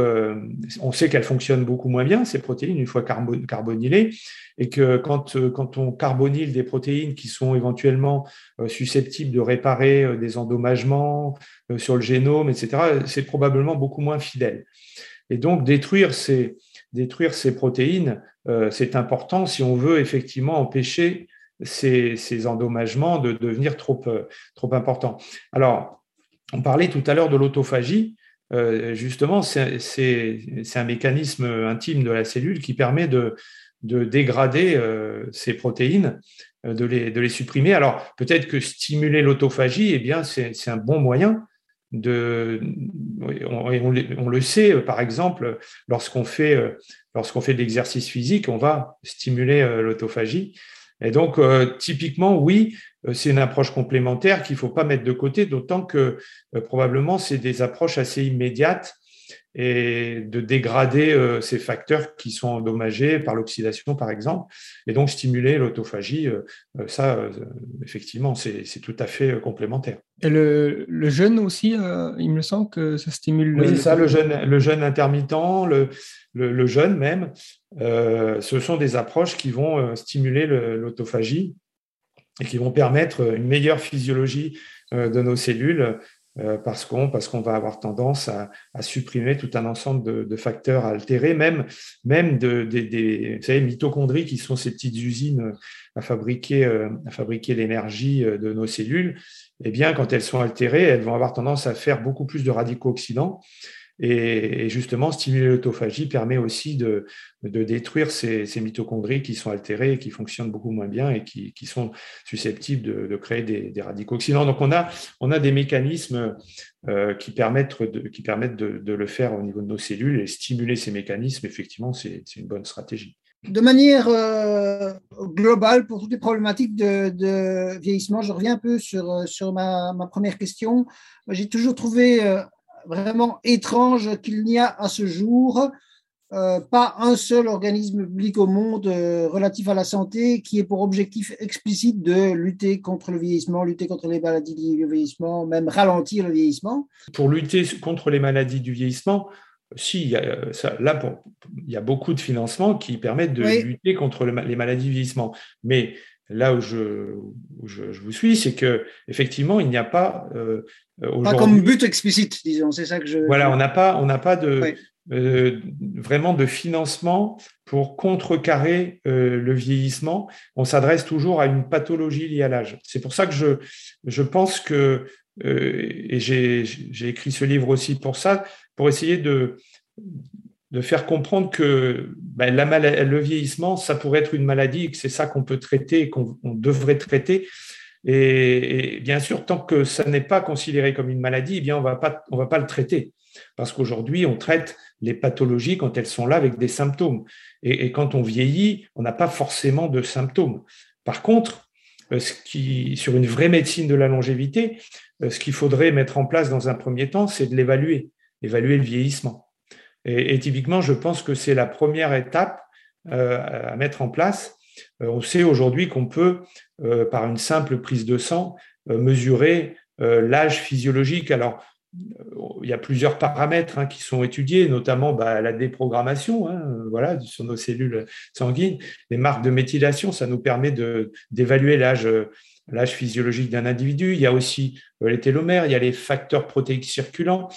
on sait qu'elles fonctionnent beaucoup moins bien, ces protéines, une fois carbonylées, et que quand, quand on carbonyle des protéines qui sont éventuellement susceptibles de réparer des endommagements sur le génome, etc., c'est probablement beaucoup moins fidèle. Et donc, détruire ces, détruire ces protéines, c'est important si on veut effectivement empêcher ces, endommagements de devenir trop, trop importants. Alors, on parlait tout à l'heure de l'autophagie. Euh, justement, c'est un mécanisme intime de la cellule qui permet de, dégrader euh, ces protéines, euh, de les, supprimer. Alors, peut-être que stimuler l'autophagie, eh bien, c'est un bon moyen On, le sait, par exemple, lorsqu'on fait, lorsqu'on fait de l'exercice physique, on va stimuler l'autophagie. Et donc, typiquement, oui, euh, c'est une approche complémentaire qu'il ne faut pas mettre de côté, d'autant que euh, probablement c'est des approches assez immédiates et de dégrader euh, ces facteurs qui sont endommagés par l'oxydation, par exemple, et donc stimuler l'autophagie, ça, effectivement, c'est tout à fait complémentaire. Et le, jeûne aussi, il me semble que ça stimule. Oui, ça, le jeûne, le jeûne intermittent, le, le, jeûne même, ce sont des approches qui vont stimuler l'autophagie et qui vont permettre une meilleure physiologie euh, de nos cellules euh, parce qu'on parce qu'on va avoir tendance à, supprimer tout un ensemble de, facteurs altérés, même même de, des, vous savez, mitochondries qui sont ces petites usines à fabriquer euh, à fabriquer l'énergie de nos cellules. Eh bien, quand elles sont altérées, elles vont avoir tendance à faire beaucoup plus de radicaux oxydants et, justement, stimuler l'autophagie permet aussi de, détruire ces, mitochondries qui sont altérées et qui fonctionnent beaucoup moins bien et qui, sont susceptibles de, créer des, radicaux oxydants. Donc, on a, on a des mécanismes euh, qui permettent, de, qui permettent de, le faire au niveau de nos cellules et stimuler ces mécanismes, effectivement, c'est une bonne stratégie. De manière euh, globale, pour toutes les problématiques de, vieillissement, je reviens un peu sur, sur ma, première question. J'ai toujours trouvé euh, vraiment étrange qu'il n'y a à ce jour euh, pas un seul organisme public au monde euh, relatif à la santé qui ait pour objectif explicite de lutter contre le vieillissement, lutter contre les maladies du vieillissement, même ralentir le vieillissement. Pour lutter contre les maladies du vieillissement, si, il y a, ça, là, il y a beaucoup de financements qui permettent de lutter contre les maladies du vieillissement. Mais là où je, je, vous suis, c'est que effectivement, il n'y a pas euh, pas comme but explicite, disons. C'est ça que je. Voilà, on n'a pas, on n'a pas de euh, vraiment de financement pour contrecarrer euh, le vieillissement. On s'adresse toujours à une pathologie liée à l'âge. C'est pour ça que je, je pense que et j'ai écrit ce livre aussi pour ça, pour essayer de de faire comprendre que ben, la le vieillissement, ça pourrait être une maladie et que c'est ça qu'on peut traiter et qu'on devrait traiter. Et, bien sûr, tant que ça n'est pas considéré comme une maladie, eh bien on va pas, on va pas le traiter. Parce qu'aujourd'hui, on traite les pathologies quand elles sont là avec des symptômes. Et, quand on vieillit, on n'a pas forcément de symptômes. Par contre, euh, sur une vraie médecine de la longévité, euh, ce qu'il faudrait mettre en place dans un premier temps, c'est de l'évaluer, évaluer le vieillissement. Et, typiquement, je pense que c'est la première étape euh, à mettre en place. On sait aujourd'hui qu'on peut, euh, par une simple prise de sang, mesurer l'âge physiologique. Alors, il y a plusieurs paramètres hein, qui sont étudiés, notamment bah, la déprogrammation hein, voilà, sur nos cellules sanguines. Les marques de méthylation, ça nous permet d'évaluer l'âge physiologique d'un individu. Il y a aussi les télomères, il y a les facteurs protéiques circulants.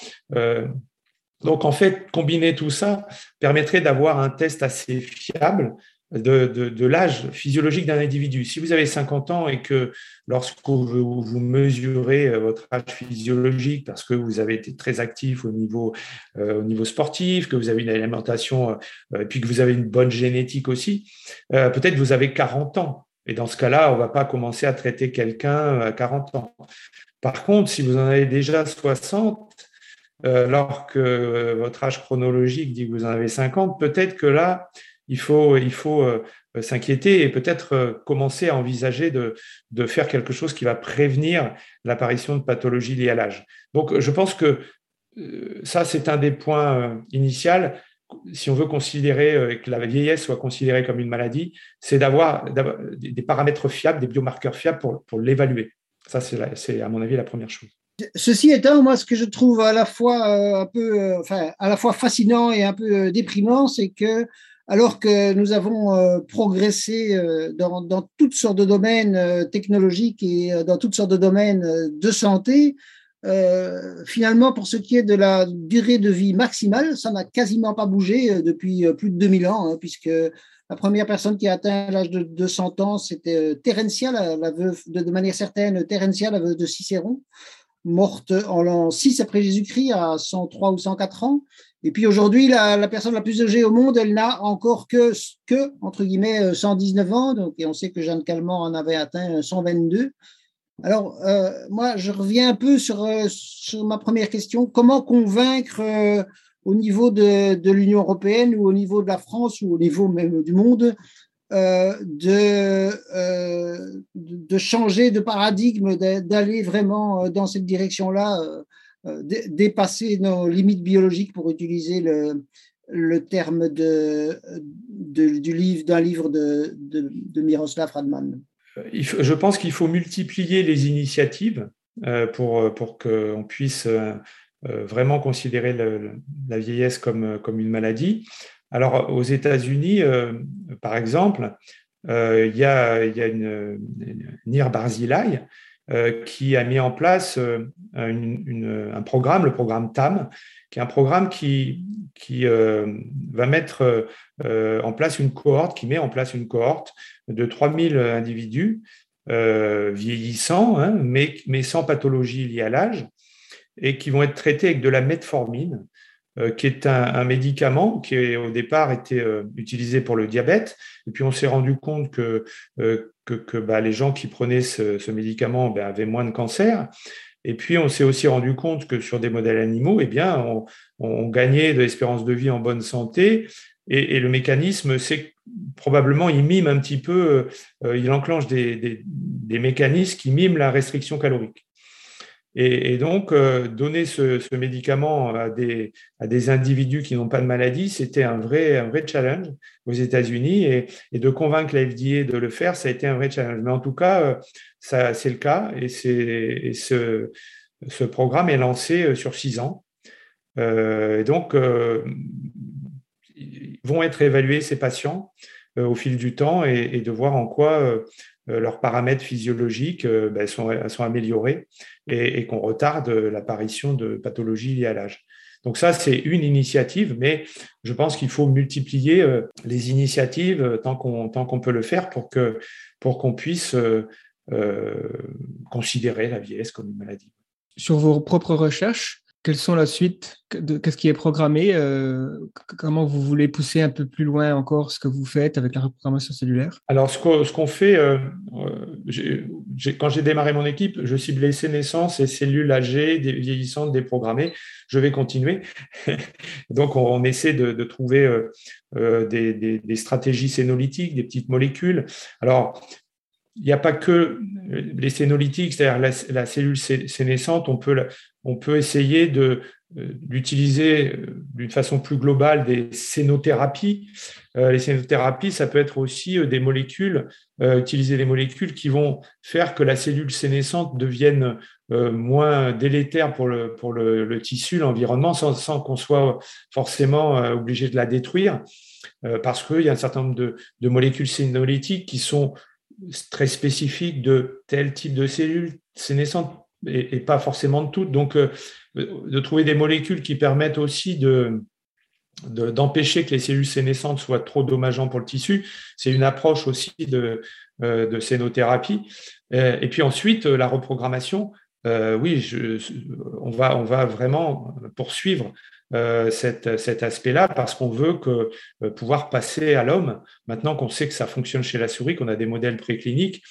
Donc, en fait, combiner tout ça permettrait d'avoir un test assez fiable de, l'âge physiologique d'un individu. Si vous avez 50 ans et que lorsque vous, mesurez euh, votre âge physiologique parce que vous avez été très actif au niveau, euh, sportif, que vous avez une alimentation, euh, et puis que vous avez une bonne génétique aussi, peut-être vous avez 40 ans. Et dans ce cas-là, on ne va pas commencer à traiter quelqu'un à 40 ans. Par contre, si vous en avez déjà 60, euh, alors que euh, votre âge chronologique dit que vous en avez 50, peut-être que là, il faut, il faut euh, s'inquiéter et peut-être commencer à envisager de, de, faire quelque chose qui va prévenir l'apparition de pathologies liées à l'âge. Donc, je pense que ça, c'est un des points initiaux. Si on veut considérer que la vieillesse soit considérée comme une maladie, c'est d'avoir des paramètres fiables, des biomarqueurs fiables pour, pour l'évaluer. Ça, c'est à mon avis la première chose. Ceci étant, moi, ce que je trouve à la fois un peu, à la fois fascinant et un peu déprimant, c'est que alors que nous avons euh, progressé euh, dans, toutes sortes de domaines euh, technologiques et dans toutes sortes de domaines de santé, finalement, pour ce qui est de la durée de vie maximale, ça n'a quasiment pas bougé depuis plus de 2000 ans, hein, puisque la première personne qui a atteint l'âge de 200 ans, c'était Terencia, de, manière certaine, Terencia, la veuve de Cicéron, morte en l'an 6 après Jésus-Christ à 103 ou 104 ans. Et puis aujourd'hui, la, personne la plus âgée au monde, elle n'a encore que, que, entre guillemets, 119 ans. Donc, et on sait que Jeanne Calment en avait atteint 122. Alors, euh, moi, je reviens un peu sur, euh, sur, ma première question. Comment convaincre euh, au niveau de, de l'Union européenne ou au niveau de la France ou au niveau même du monde de, de changer de paradigme, d'aller vraiment dans cette direction-là euh, dépasser nos limites biologiques pour utiliser le, le terme de, du livre d'un livre de, de, Miroslav Radman Je pense qu'il faut multiplier les initiatives euh, pour, pour qu'on puisse euh, vraiment considérer la vieillesse comme, comme une maladie. Alors, aux États-Unis, par exemple, il y a, il y a une, Nir Barzilai euh, qui a mis en place euh, un programme, le programme TAM, qui est un programme qui, qui euh, va mettre en place une cohorte, qui met en place une cohorte de 3000 individus vieillissants, hein, mais, mais, sans pathologie liée à l'âge, et qui vont être traités avec de la metformine, qui est un, médicament qui au départ était utilisé pour le diabète. Et puis on s'est rendu compte que que, bah, les gens qui prenaient ce, médicament bah, avaient moins de cancer. Et puis, on s'est aussi rendu compte que sur des modèles animaux, eh bien, on, gagnait de l'espérance de vie en bonne santé. Et, le mécanisme, c'est probablement, il mime un petit peu, euh, il enclenche des, mécanismes qui miment la restriction calorique. Et, donc, euh, donner ce, médicament à des, individus qui n'ont pas de maladie, c'était un vrai, un vrai challenge aux États-Unis. Et, de convaincre la FDA de le faire, ça a été un vrai challenge. Mais en tout cas, euh, c'est le cas. Et, ce, programme est lancé euh, sur six ans. et donc, vont être évalués ces patients au fil du temps et, de voir en quoi leurs paramètres physiologiques ben, sont, sont améliorés et, qu'on retarde l'apparition de pathologies liées à l'âge. Donc ça, c'est une initiative, mais je pense qu'il faut multiplier euh, les initiatives euh, tant qu'on qu'on peut le faire pour que pour qu'on puisse euh, considérer la vieillesse comme une maladie. Sur vos propres recherches, quelles sont la suite? Qu'est-ce qui est programmé euh, Comment vous voulez pousser un peu plus loin encore ce que vous faites avec la reprogrammation cellulaire? Alors, ce qu'on fait, euh, euh, quand j'ai démarré mon équipe, je ciblais sénescence et cellules âgées, vieillissantes, déprogrammées. Je vais continuer. *laughs* Donc, on, essaie de, trouver des, stratégies sénolytiques, des petites molécules. Alors, il n'y a pas que les sénolytiques, c'est-à-dire la, cellule sénescente, on peut, on peut essayer euh, d'utiliser euh, d'une façon plus globale des sénothérapies. Euh, les sénothérapies, ça peut être aussi des molécules, utiliser des molécules qui vont faire que la cellule sénescente devienne moins délétère pour le, tissu, l'environnement, sans, qu'on soit forcément obligé de la détruire, parce qu'il y a un certain nombre de, molécules sénolytiques qui sont très spécifique de tel type de cellules sénescentes et, pas forcément de toutes. Donc, euh, de trouver des molécules qui permettent aussi de, d'empêcher que les cellules sénescentes soient trop dommageantes pour le tissu. C'est une approche aussi de, euh, de sénothérapie. Euh, et puis ensuite, la reprogrammation. Oui, je, on, va, vraiment poursuivre euh, cet aspect-là parce qu'on veut euh, pouvoir passer à l'homme. Maintenant qu'on sait que ça fonctionne chez la souris, qu'on a des modèles précliniques,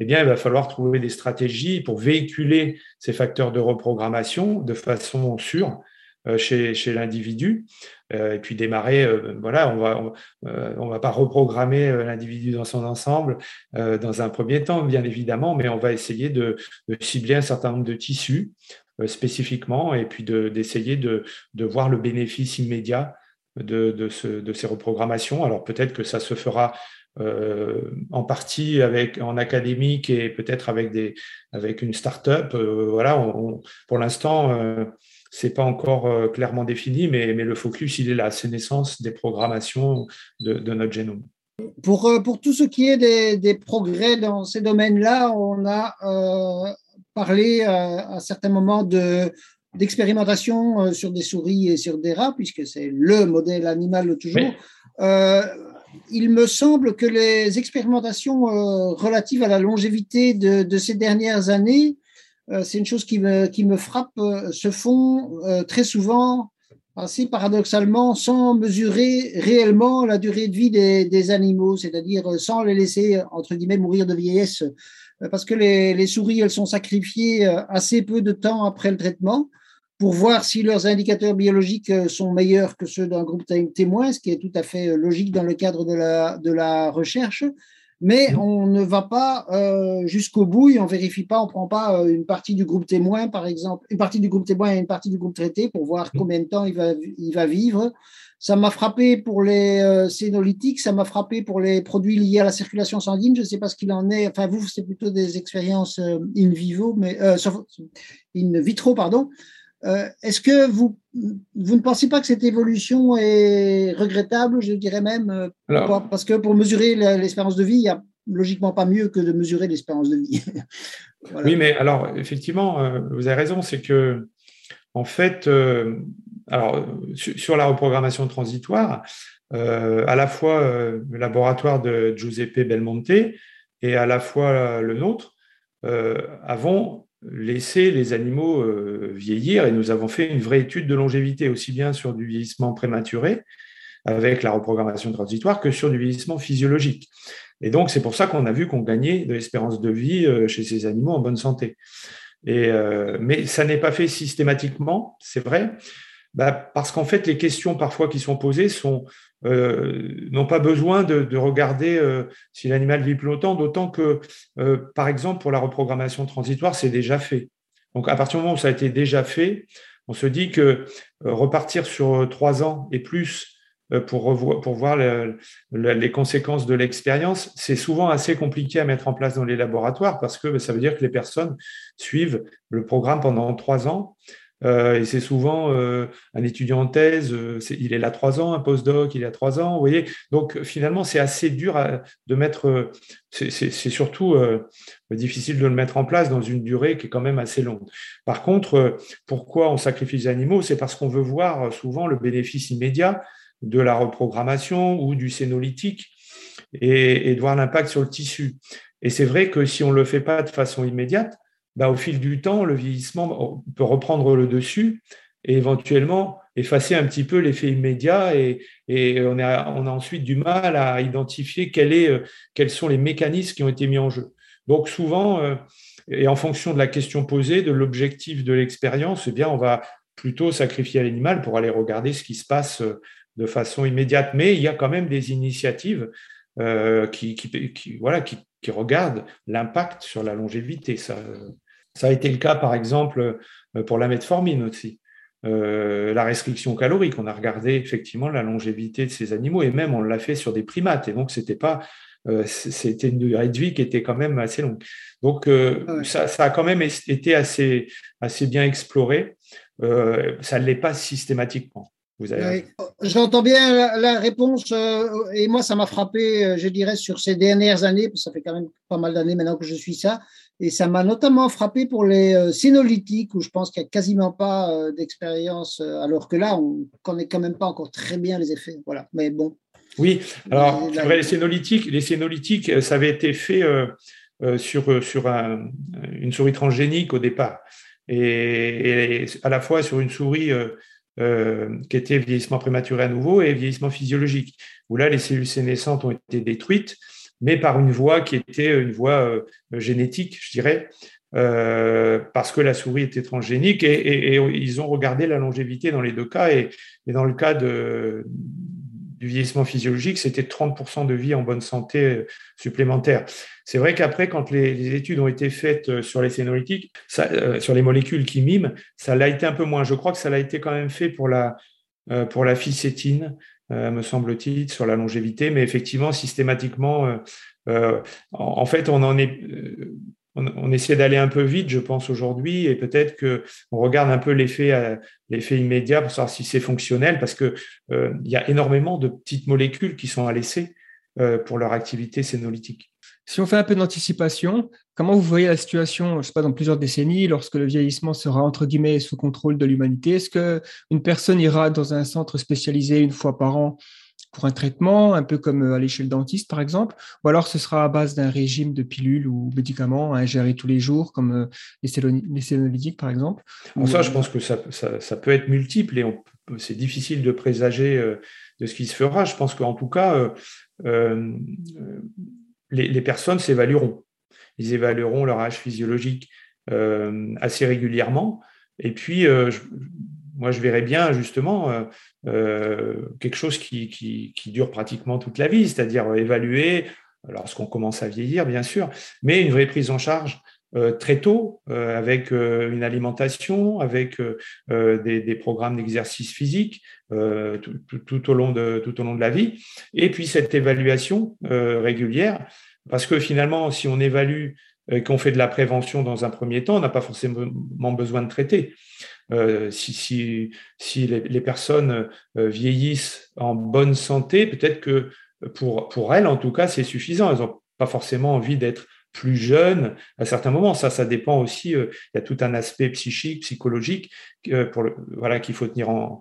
eh bien, il va falloir trouver des stratégies pour véhiculer ces facteurs de reprogrammation de façon sûre euh, chez, chez l'individu. et puis démarrer, voilà, on va, on, va pas reprogrammer l'individu dans son ensemble dans un premier temps, bien évidemment, mais on va essayer de, cibler un certain nombre de tissus euh, spécifiquement et puis d'essayer de, de, voir le bénéfice immédiat de, de, ce, de, ces reprogrammations. Alors peut-être que ça se fera en partie avec en académique et peut-être avec des avec une start-up. voilà, pour l'instant, c'est pas encore clairement défini, mais, mais le focus il est là, c'est naissance des programmations de, de notre génome. Pour, pour tout ce qui est des, des progrès dans ces domaines-là, on a parlé à, à certains moments de d'expérimentation euh, sur des souris et sur des rats, puisque c'est le modèle animal toujours. Euh, il me semble que les expérimentations euh, relatives à la longévité de, de ces dernières années, c'est une chose qui me, frappe, se font très souvent, assez paradoxalement, sans mesurer réellement la durée de vie des, animaux, c'est-à-dire sans les laisser, entre guillemets, mourir de vieillesse, parce que les, souris, elles sont sacrifiées assez peu de temps après le traitement pour voir si leurs indicateurs biologiques euh, sont meilleurs que ceux d'un groupe témoin, ce qui est tout à fait euh, logique dans le cadre de la recherche. Mais mmh. on ne va pas euh, jusqu'au bout et on vérifie pas, on prend pas une partie du groupe témoin, par exemple, une partie du groupe témoin et une partie du groupe traité pour voir mmh. combien de temps il va, il va vivre. Ça m'a frappé pour les sénolytiques, ça m'a frappé pour les produits liés à la circulation sanguine. Je ne sais pas ce qu'il en est. Enfin, vous, c'est plutôt des expériences in vivo, mais in vitro, pardon. Euh, est-ce que vous, vous ne pensez pas que cette évolution est regrettable, je dirais même, euh, parce que pour mesurer l'espérance de vie, il n'y a logiquement pas mieux que de mesurer l'espérance de vie. *laughs* Oui, mais alors effectivement, euh, vous avez raison, c'est que en fait, alors sur la reprogrammation transitoire, à la fois le laboratoire de Giuseppe Belmonte et à la fois le nôtre avons laisser les animaux euh, vieillir et nous avons fait une vraie étude de longévité, aussi bien sur du vieillissement prématuré avec la reprogrammation transitoire que sur du vieillissement physiologique. Et donc, c'est pour ça qu'on a vu qu'on gagnait de l'espérance de vie euh, chez ces animaux en bonne santé. Et, euh, mais ça n'est pas fait systématiquement, c'est vrai, bah, parce qu'en fait, les questions parfois qui sont posées sont euh, n'ont pas besoin de, regarder euh, si l'animal vit plus longtemps, d'autant que, euh, par exemple, pour la reprogrammation transitoire, c'est déjà fait. Donc, à partir du moment où ça a été déjà fait, on se dit que repartir sur trois ans et plus pour, pour voir les conséquences de l'expérience, c'est souvent assez compliqué à mettre en place dans les laboratoires parce que ça veut dire que les personnes suivent le programme pendant trois ans. Euh, et c'est souvent euh, un étudiant en thèse, euh, il est là trois ans, un postdoc, il est là trois ans, vous voyez. Donc finalement, c'est assez dur de mettre, c'est surtout difficile de le mettre en place dans une durée qui est quand même assez longue. Par contre, pourquoi on sacrifie les animaux? C'est parce qu'on veut voir souvent le bénéfice immédiat de la reprogrammation ou du sénolytique et, et de voir l'impact sur le tissu. Et c'est vrai que si on ne le fait pas de façon immédiate, bah, au fil du temps, le vieillissement peut reprendre le dessus et éventuellement effacer un petit peu l'effet immédiat et, on, a, ensuite du mal à identifier euh, quels sont les mécanismes qui ont été mis en jeu. Donc souvent, euh, et en fonction de la question posée, de l'objectif de l'expérience, eh on va plutôt sacrifier l'animal pour aller regarder ce qui se passe euh, de façon immédiate. Mais il y a quand même des initiatives qui, voilà, qui regardent l'impact sur la longévité. Ça, ça a été le cas, par exemple, euh, pour la metformine aussi. Euh, la restriction calorique, on a regardé effectivement la longévité de ces animaux et même on l'a fait sur des primates. Et donc, c'était pas, euh, c'était une durée de vie qui était quand même assez longue. Donc, ça, a quand même été assez, assez bien exploré. ça ne l'est pas systématiquement. J'entends bien la, réponse et moi ça m'a frappé, je dirais, sur ces dernières années, parce que ça fait quand même pas mal d'années maintenant que je suis ça, et ça m'a notamment frappé pour les euh, sénolytiques, où je pense qu'il n'y a quasiment pas euh, d'expérience, euh, alors que là, on ne connaît quand même pas encore très bien les effets. Voilà. Mais bon. Oui, alors, les sénolytiques, les sénolytiques, ça avait été fait sur, sur une souris transgénique au départ. Et, à la fois sur une souris qui était vieillissement prématuré à nouveau et vieillissement physiologique, où là, les cellules sénescentes ont été détruites mais par une voie qui était une voie euh, génétique, je dirais, euh, parce que la souris était transgénique et, ils ont regardé la longévité dans les deux cas. Et, dans le cas du vieillissement physiologique, c'était 30% de vie en bonne santé euh, supplémentaire. C'est vrai qu'après, quand les, études ont été faites sur les sénolytiques, sur les molécules qui miment, ça l'a été un peu moins. Je crois que ça l'a été quand même fait pour la, pour la ficétine, me semble-t-il, sur la longévité, mais effectivement, systématiquement, en fait, on en est on, essaie d'aller un peu vite, je pense, aujourd'hui, et peut-être qu'on regarde un peu l'effet, l'effet immédiat pour savoir si c'est fonctionnel, parce qu'il il y a énormément de petites molécules qui sont à laisser pour leur activité sénolytique. Si on fait un peu d'anticipation, comment vous voyez la situation, je sais pas, dans plusieurs décennies, lorsque le vieillissement sera entre guillemets sous contrôle de l'humanité? Est-ce qu'une personne ira dans un centre spécialisé une fois par an pour un traitement, un peu comme euh, aller chez le dentiste par exemple, ou alors ce sera à base d'un régime de pilules ou médicaments à ingérer tous les jours, comme euh, les, sénolytiques par exemple? Ça, je pense que ça, peut être multiple et c'est difficile de présager euh, de ce qui se fera. Je pense qu'en tout cas, les, personnes s'évalueront. Ils évalueront leur âge physiologique euh, assez régulièrement. Et puis, euh, moi, je verrais bien justement euh, quelque chose qui, dure pratiquement toute la vie, c'est-à-dire évaluer lorsqu'on commence à vieillir, bien sûr, mais une vraie prise en charge très tôt, avec une alimentation, avec des, programmes d'exercice physique tout, au long de, au long de la vie, et puis cette évaluation régulière parce que finalement, si on évalue et qu'on fait de la prévention dans un premier temps, on n'a pas forcément besoin de traiter. Euh, si, si, si les, personnes euh, vieillissent en bonne santé, peut-être que pour, pour elles, en tout cas, c'est suffisant. Elles n'ont pas forcément envie d'être plus jeunes à certains moments. Ça, ça dépend aussi. Euh, il y a tout un aspect psychique, psychologique pour le, voilà, qu'il faut tenir en,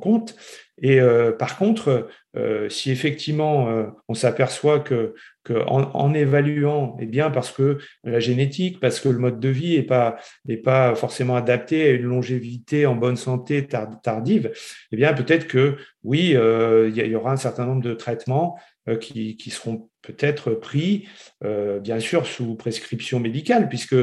compte. Et euh, par contre, euh, si effectivement euh, on s'aperçoit que, en, évaluant, et eh bien parce que la génétique, parce que le mode de vie n'est pas, forcément adapté à une longévité en bonne santé tardive, eh bien peut-être que oui, il y, aura un certain nombre de traitements qui, qui, seront peut-être pris, bien sûr, sous prescription médicale, puisque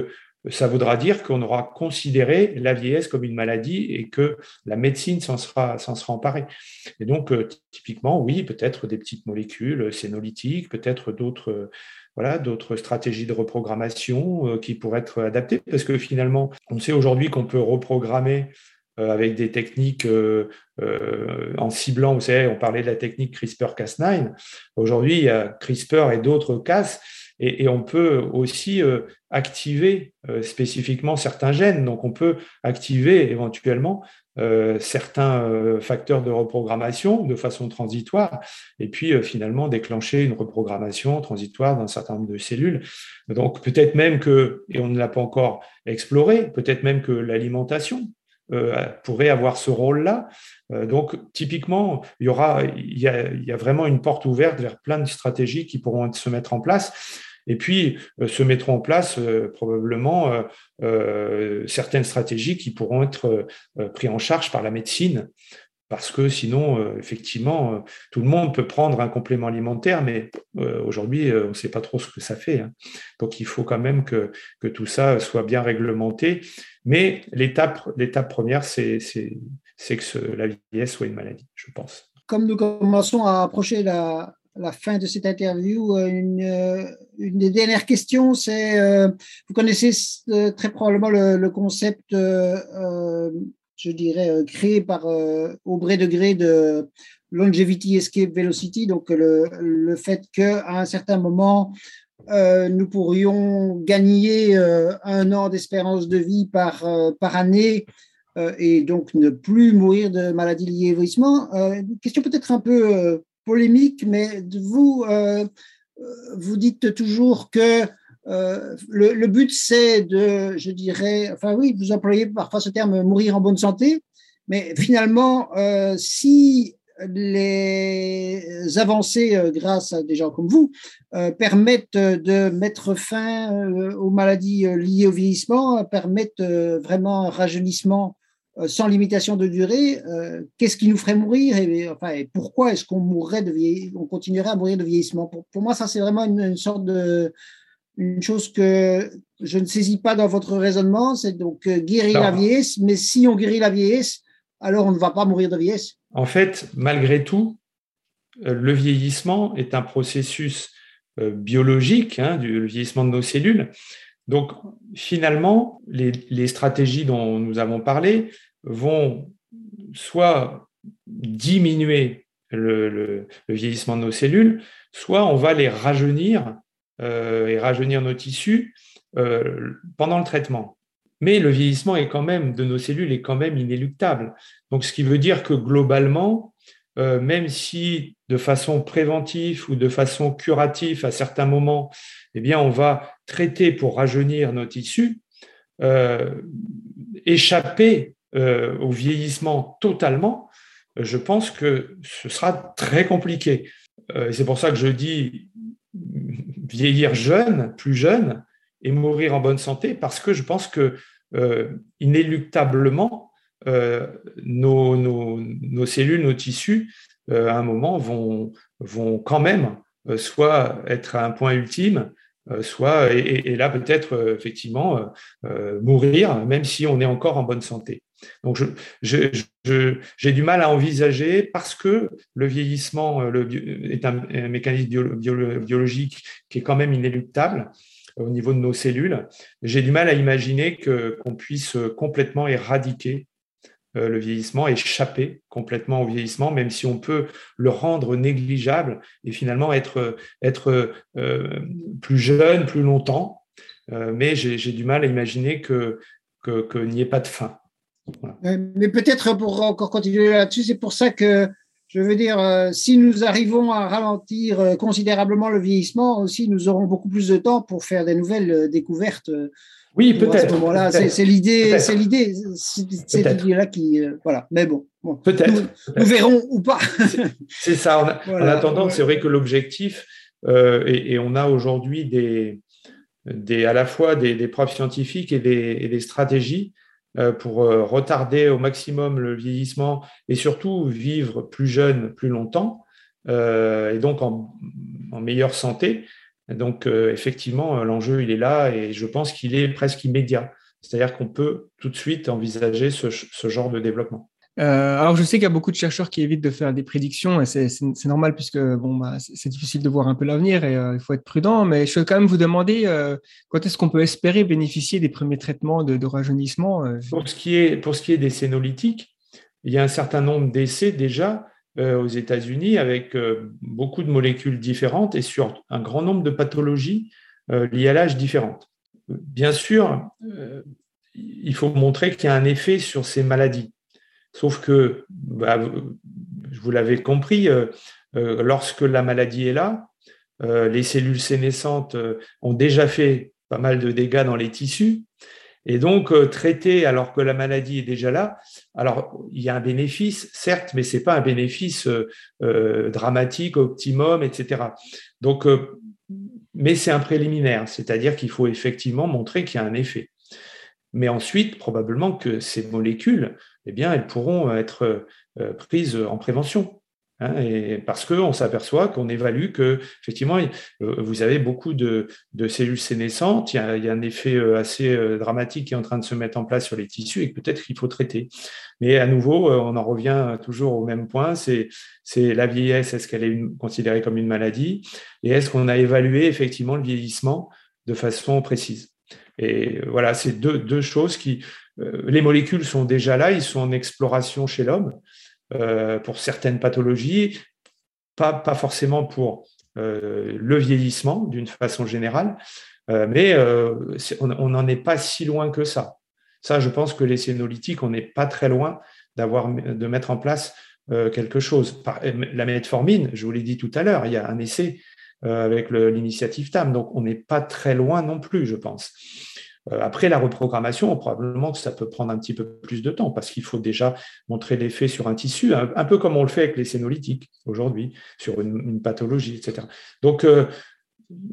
ça voudra dire qu'on aura considéré la vieillesse comme une maladie et que la médecine s'en sera, sera emparée. Et donc, euh, typiquement, oui, peut-être des petites molécules sénolytiques, peut-être d'autres voilà, d'autres stratégies de reprogrammation euh, qui pourraient être adaptées, parce que finalement, on sait aujourd'hui qu'on peut reprogrammer euh, avec des techniques en ciblant, vous savez, on parlait de la technique CRISPR-Cas9. Aujourd'hui, il y a CRISPR et d'autres Cas et, on peut aussi euh, activer euh, spécifiquement certains gènes. Donc, on peut activer éventuellement euh, certains facteurs de reprogrammation de façon transitoire et puis finalement déclencher une reprogrammation transitoire d'un certain nombre de cellules. Donc, peut-être même que, et on ne l'a pas encore exploré, peut-être même que l'alimentation pourrait avoir ce rôle-là. donc, typiquement, il y aura, il y, a, vraiment une porte ouverte vers plein de stratégies qui pourront se mettre en place. Et puis euh, se mettront en place euh, probablement euh, certaines stratégies qui pourront être prises en charge par la médecine parce que sinon, effectivement, tout le monde peut prendre un complément alimentaire, mais aujourd'hui, on ne sait pas trop ce que ça fait. Hein. Donc, il faut quand même que, tout ça soit bien réglementé. Mais l'étape, première, c'est, que la vieillesse soit une maladie, je pense. Comme nous commençons à approcher la, fin de cette interview, euh, une, euh, des dernières questions, c'est, euh, vous connaissez très probablement le, concept, je dirais, créé par Aubrey de Grey de Longevity Escape Velocity, donc le, le fait qu'à un certain moment, nous pourrions gagner un an d'espérance de vie par, par année et donc ne plus mourir de maladies liées au vieillissement. question peut-être un peu polémique, mais vous, euh, vous dites toujours que euh, le, but, c'est de, je dirais, enfin oui, vous employez parfois ce terme mourir en bonne santé, mais finalement, euh, si les avancées grâce à des gens comme vous permettent de mettre fin aux maladies liées au vieillissement, permettent vraiment un rajeunissement euh, sans limitation de durée, euh, qu'est-ce qui nous ferait mourir et, enfin, pourquoi est-ce qu'on mourrait de on continuerait à mourir de vieillissement? Pour moi, ça c'est vraiment une, sorte de une chose que je ne saisis pas dans votre raisonnement, c'est donc euh, guérir la vieillesse, mais si on guérit la vieillesse, alors on ne va pas mourir de vieillesse. En fait, malgré tout, le vieillissement est un processus biologique, hein, du vieillissement de nos cellules. Donc, finalement, les, les, stratégies dont nous avons parlé vont soit diminuer le, vieillissement de nos cellules, soit on va les rajeunir et rajeunir nos tissus pendant le traitement. Mais le vieillissement est quand même de nos cellules est quand même inéluctable. Donc, ce qui veut dire que globalement, euh, même si de façon préventive ou de façon curative à certains moments, eh bien, on va traiter pour rajeunir nos tissus, euh, échapper euh, au vieillissement totalement, je pense que ce sera très compliqué. c'est pour ça que je dis vieillir jeune, plus jeune, et mourir en bonne santé, parce que je pense que inéluctablement, euh, nos, cellules, nos tissus, euh, à un moment, vont, vont quand même euh, soit être à un point ultime, soit, et, là peut-être effectivement, mourir, même si on est encore en bonne santé. Donc, j'ai du mal à envisager, parce que le vieillissement le, est un, mécanisme biologique qui est quand même inéluctable au niveau de nos cellules, j'ai du mal à imaginer qu'on puisse complètement éradiquer euh, le vieillissement, échapper complètement au vieillissement, même si on peut le rendre négligeable et finalement être, euh, plus jeune plus longtemps. Euh, mais j'ai du mal à imaginer que, que, n'y ait pas de fin. Mais peut-être pour encore continuer là-dessus, c'est pour ça que je veux dire, si nous arrivons à ralentir considérablement le vieillissement, aussi nous aurons beaucoup plus de temps pour faire des nouvelles découvertes oui, peut-être. moment-là, c'est l'idée, c'est l'idée, c'est l'idée-là qui, euh, voilà. Mais bon, peut-être. Nous, verrons ou pas. *laughs* c'est ça. En, attendant, c'est vrai que l'objectif, euh, et, on a aujourd'hui des, des, à la fois des, preuves scientifiques et des, des stratégies euh, pour retarder au maximum le vieillissement et surtout vivre plus jeune plus longtemps et donc en, meilleure santé. Donc, euh, effectivement, l'enjeu, il est là et je pense qu'il est presque immédiat. C'est-à-dire qu'on peut tout de suite envisager ce, genre de développement. Euh, alors, je sais qu'il y a beaucoup de chercheurs qui évitent de faire des prédictions et c'est normal puisque bon, bah, c'est difficile de voir un peu l'avenir et euh, il faut être prudent. Mais je veux quand même vous demander quand est-ce qu'on peut espérer bénéficier des premiers traitements de, rajeunissement pour, ce qui est, pour ce qui est des sénolytiques, il y a un certain nombre d'essais déjà euh, aux États-Unis avec euh, beaucoup de molécules différentes et sur un grand nombre de pathologies euh, liées à l'âge différentes. Bien sûr, il faut montrer qu'il y a un effet sur ces maladies. Sauf que, bah, vous l'avez compris, lorsque la maladie est là, les cellules sénescentes ont déjà fait pas mal de dégâts dans les tissus et donc, euh, traiter alors que la maladie est déjà là, alors il y a un bénéfice, certes, mais ce n'est pas un bénéfice euh, euh, dramatique, optimum, etc. Donc, mais c'est un préliminaire, c'est-à-dire qu'il faut effectivement montrer qu'il y a un effet. Mais ensuite, probablement que ces molécules, eh bien, elles pourront être prises en prévention. Hein, parce qu'on s'aperçoit qu'on évalue que effectivement euh, vous avez beaucoup de, cellules sénescentes, il y, a, un effet euh, assez euh, dramatique qui est en train de se mettre en place sur les tissus et que peut-être qu'il faut traiter. Mais à nouveau, on en revient toujours au même point, c'est la vieillesse, est-ce qu'elle est considérée comme une maladie et est-ce qu'on a évalué effectivement le vieillissement de façon précise. Et voilà, c'est deux choses qui, les molécules sont déjà là, ils sont en exploration chez l'homme. Euh, pour certaines pathologies, pas, forcément pour euh, le vieillissement d'une façon générale, euh, mais on n'en est pas si loin que ça. Ça, je pense que les sénolytiques, on n'est pas très loin de mettre en place quelque chose. La metformine, je vous l'ai dit tout à l'heure, il y a un essai avec l'initiative TAM, donc on n'est pas très loin non plus, je pense. Euh, après la reprogrammation, probablement que ça peut prendre un petit peu plus de temps parce qu'il faut déjà montrer l'effet sur un tissu, un, peu comme on le fait avec les sénolytiques aujourd'hui, sur une, pathologie, etc. Donc, euh,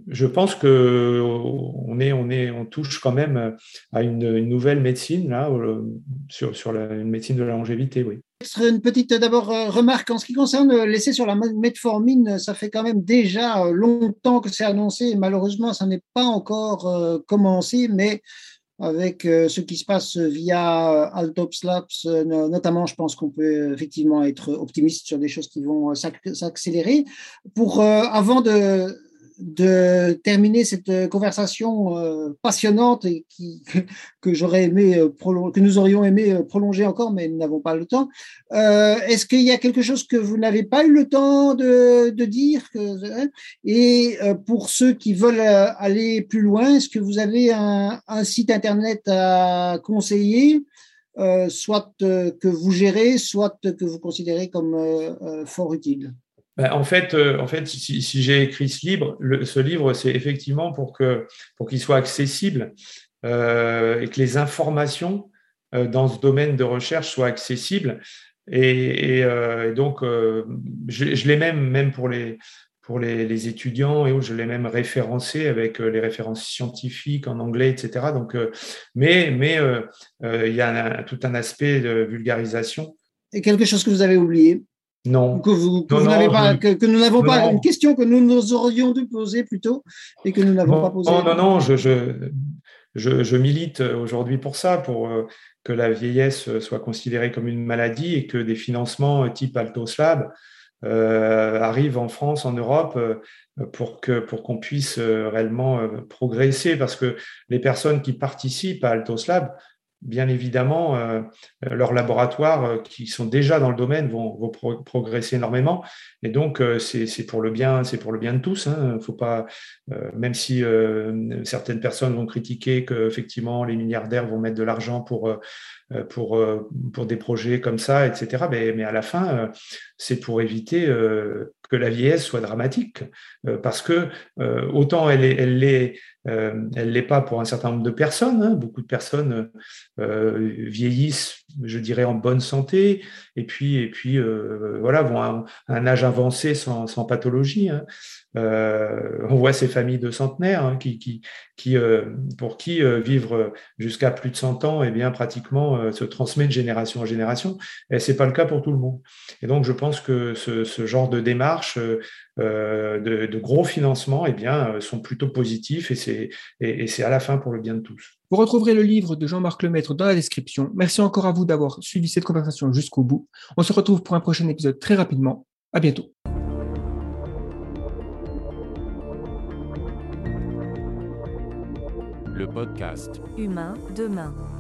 je pense que on est, on est, on touche quand même à une, nouvelle médecine là, sur, sur la, une médecine de la longévité, oui. Une petite d'abord euh, remarque en ce qui concerne l'essai sur la metformine, ça fait quand même déjà longtemps que c'est annoncé. Malheureusement, ça n'est pas encore euh, commencé, mais avec euh, ce qui se passe via Altops Labs, notamment, je pense qu'on peut effectivement être optimiste sur des choses qui vont s'accélérer. Pour avant de de terminer cette conversation passionnante et *laughs* que j'aurais aimé que nous aurions aimé prolonger encore, mais nous n'avons pas le temps. Est-ce qu'il y a quelque chose que vous n'avez pas eu le temps de, dire hein? Et pour ceux qui veulent aller plus loin, est-ce que vous avez un, site internet à conseiller? Euh, soit euh, que vous gérez, soit que vous considérez comme euh, fort utile ben, en fait, en fait, si, j'ai écrit ce livre, ce livre, c'est effectivement pour que pour qu'il soit accessible et que les informations dans ce domaine de recherche soient accessibles. Et, donc, je, l'ai même même pour les pour les, étudiants et où je l'ai même référencé avec euh, les références scientifiques en anglais, etc. Donc, euh, mais mais euh, il y a tout un aspect de vulgarisation. Et quelque chose que vous avez oublié? Non. Que, vous, n'avez pas, que, nous n'avons pas, une question que nous nous aurions dû poser plutôt et que nous n'avons pas posée. Non, non, non, je, je, je, milite aujourd'hui pour ça, pour que la vieillesse soit considérée comme une maladie et que des financements type Altos Lab euh, arrive en France, en Europe, euh, pour que pour qu'on puisse euh, réellement progresser, parce que les personnes qui participent à Altos Lab bien évidemment, euh, leurs laboratoires euh, qui sont déjà dans le domaine vont, progresser énormément. Et donc, euh, c'est pour le bien, pour le bien de tous. Hein. Faut pas, même si certaines personnes vont critiquer que effectivement les milliardaires vont mettre de l'argent pour des projets comme ça, etc. Mais, mais à la fin, c'est pour éviter que la vieillesse soit dramatique, parce que autant elle est, elle est euh, elle l'est pas pour un certain nombre de personnes. Hein. Beaucoup de personnes euh, vieillissent, je dirais, en bonne santé, et puis, et puis euh, voilà, vont à un, âge avancé sans, sans pathologie. Hein. Euh, on voit ces familles de centenaires hein, qui, qui, qui euh, pour qui euh, vivre jusqu'à plus de 100 ans, et eh bien, pratiquement se transmet de génération en génération. Et c'est pas le cas pour tout le monde. Et donc, je pense que ce, ce genre de démarche de, de, gros financements, eh bien, sont plutôt positifs et c'est et, c'est à la fin pour le bien de tous. Vous retrouverez le livre de Jean-Marc Lemaître dans la description. Merci encore à vous d'avoir suivi cette conversation jusqu'au bout. On se retrouve pour un prochain épisode très rapidement. À bientôt. le podcast Humain demain.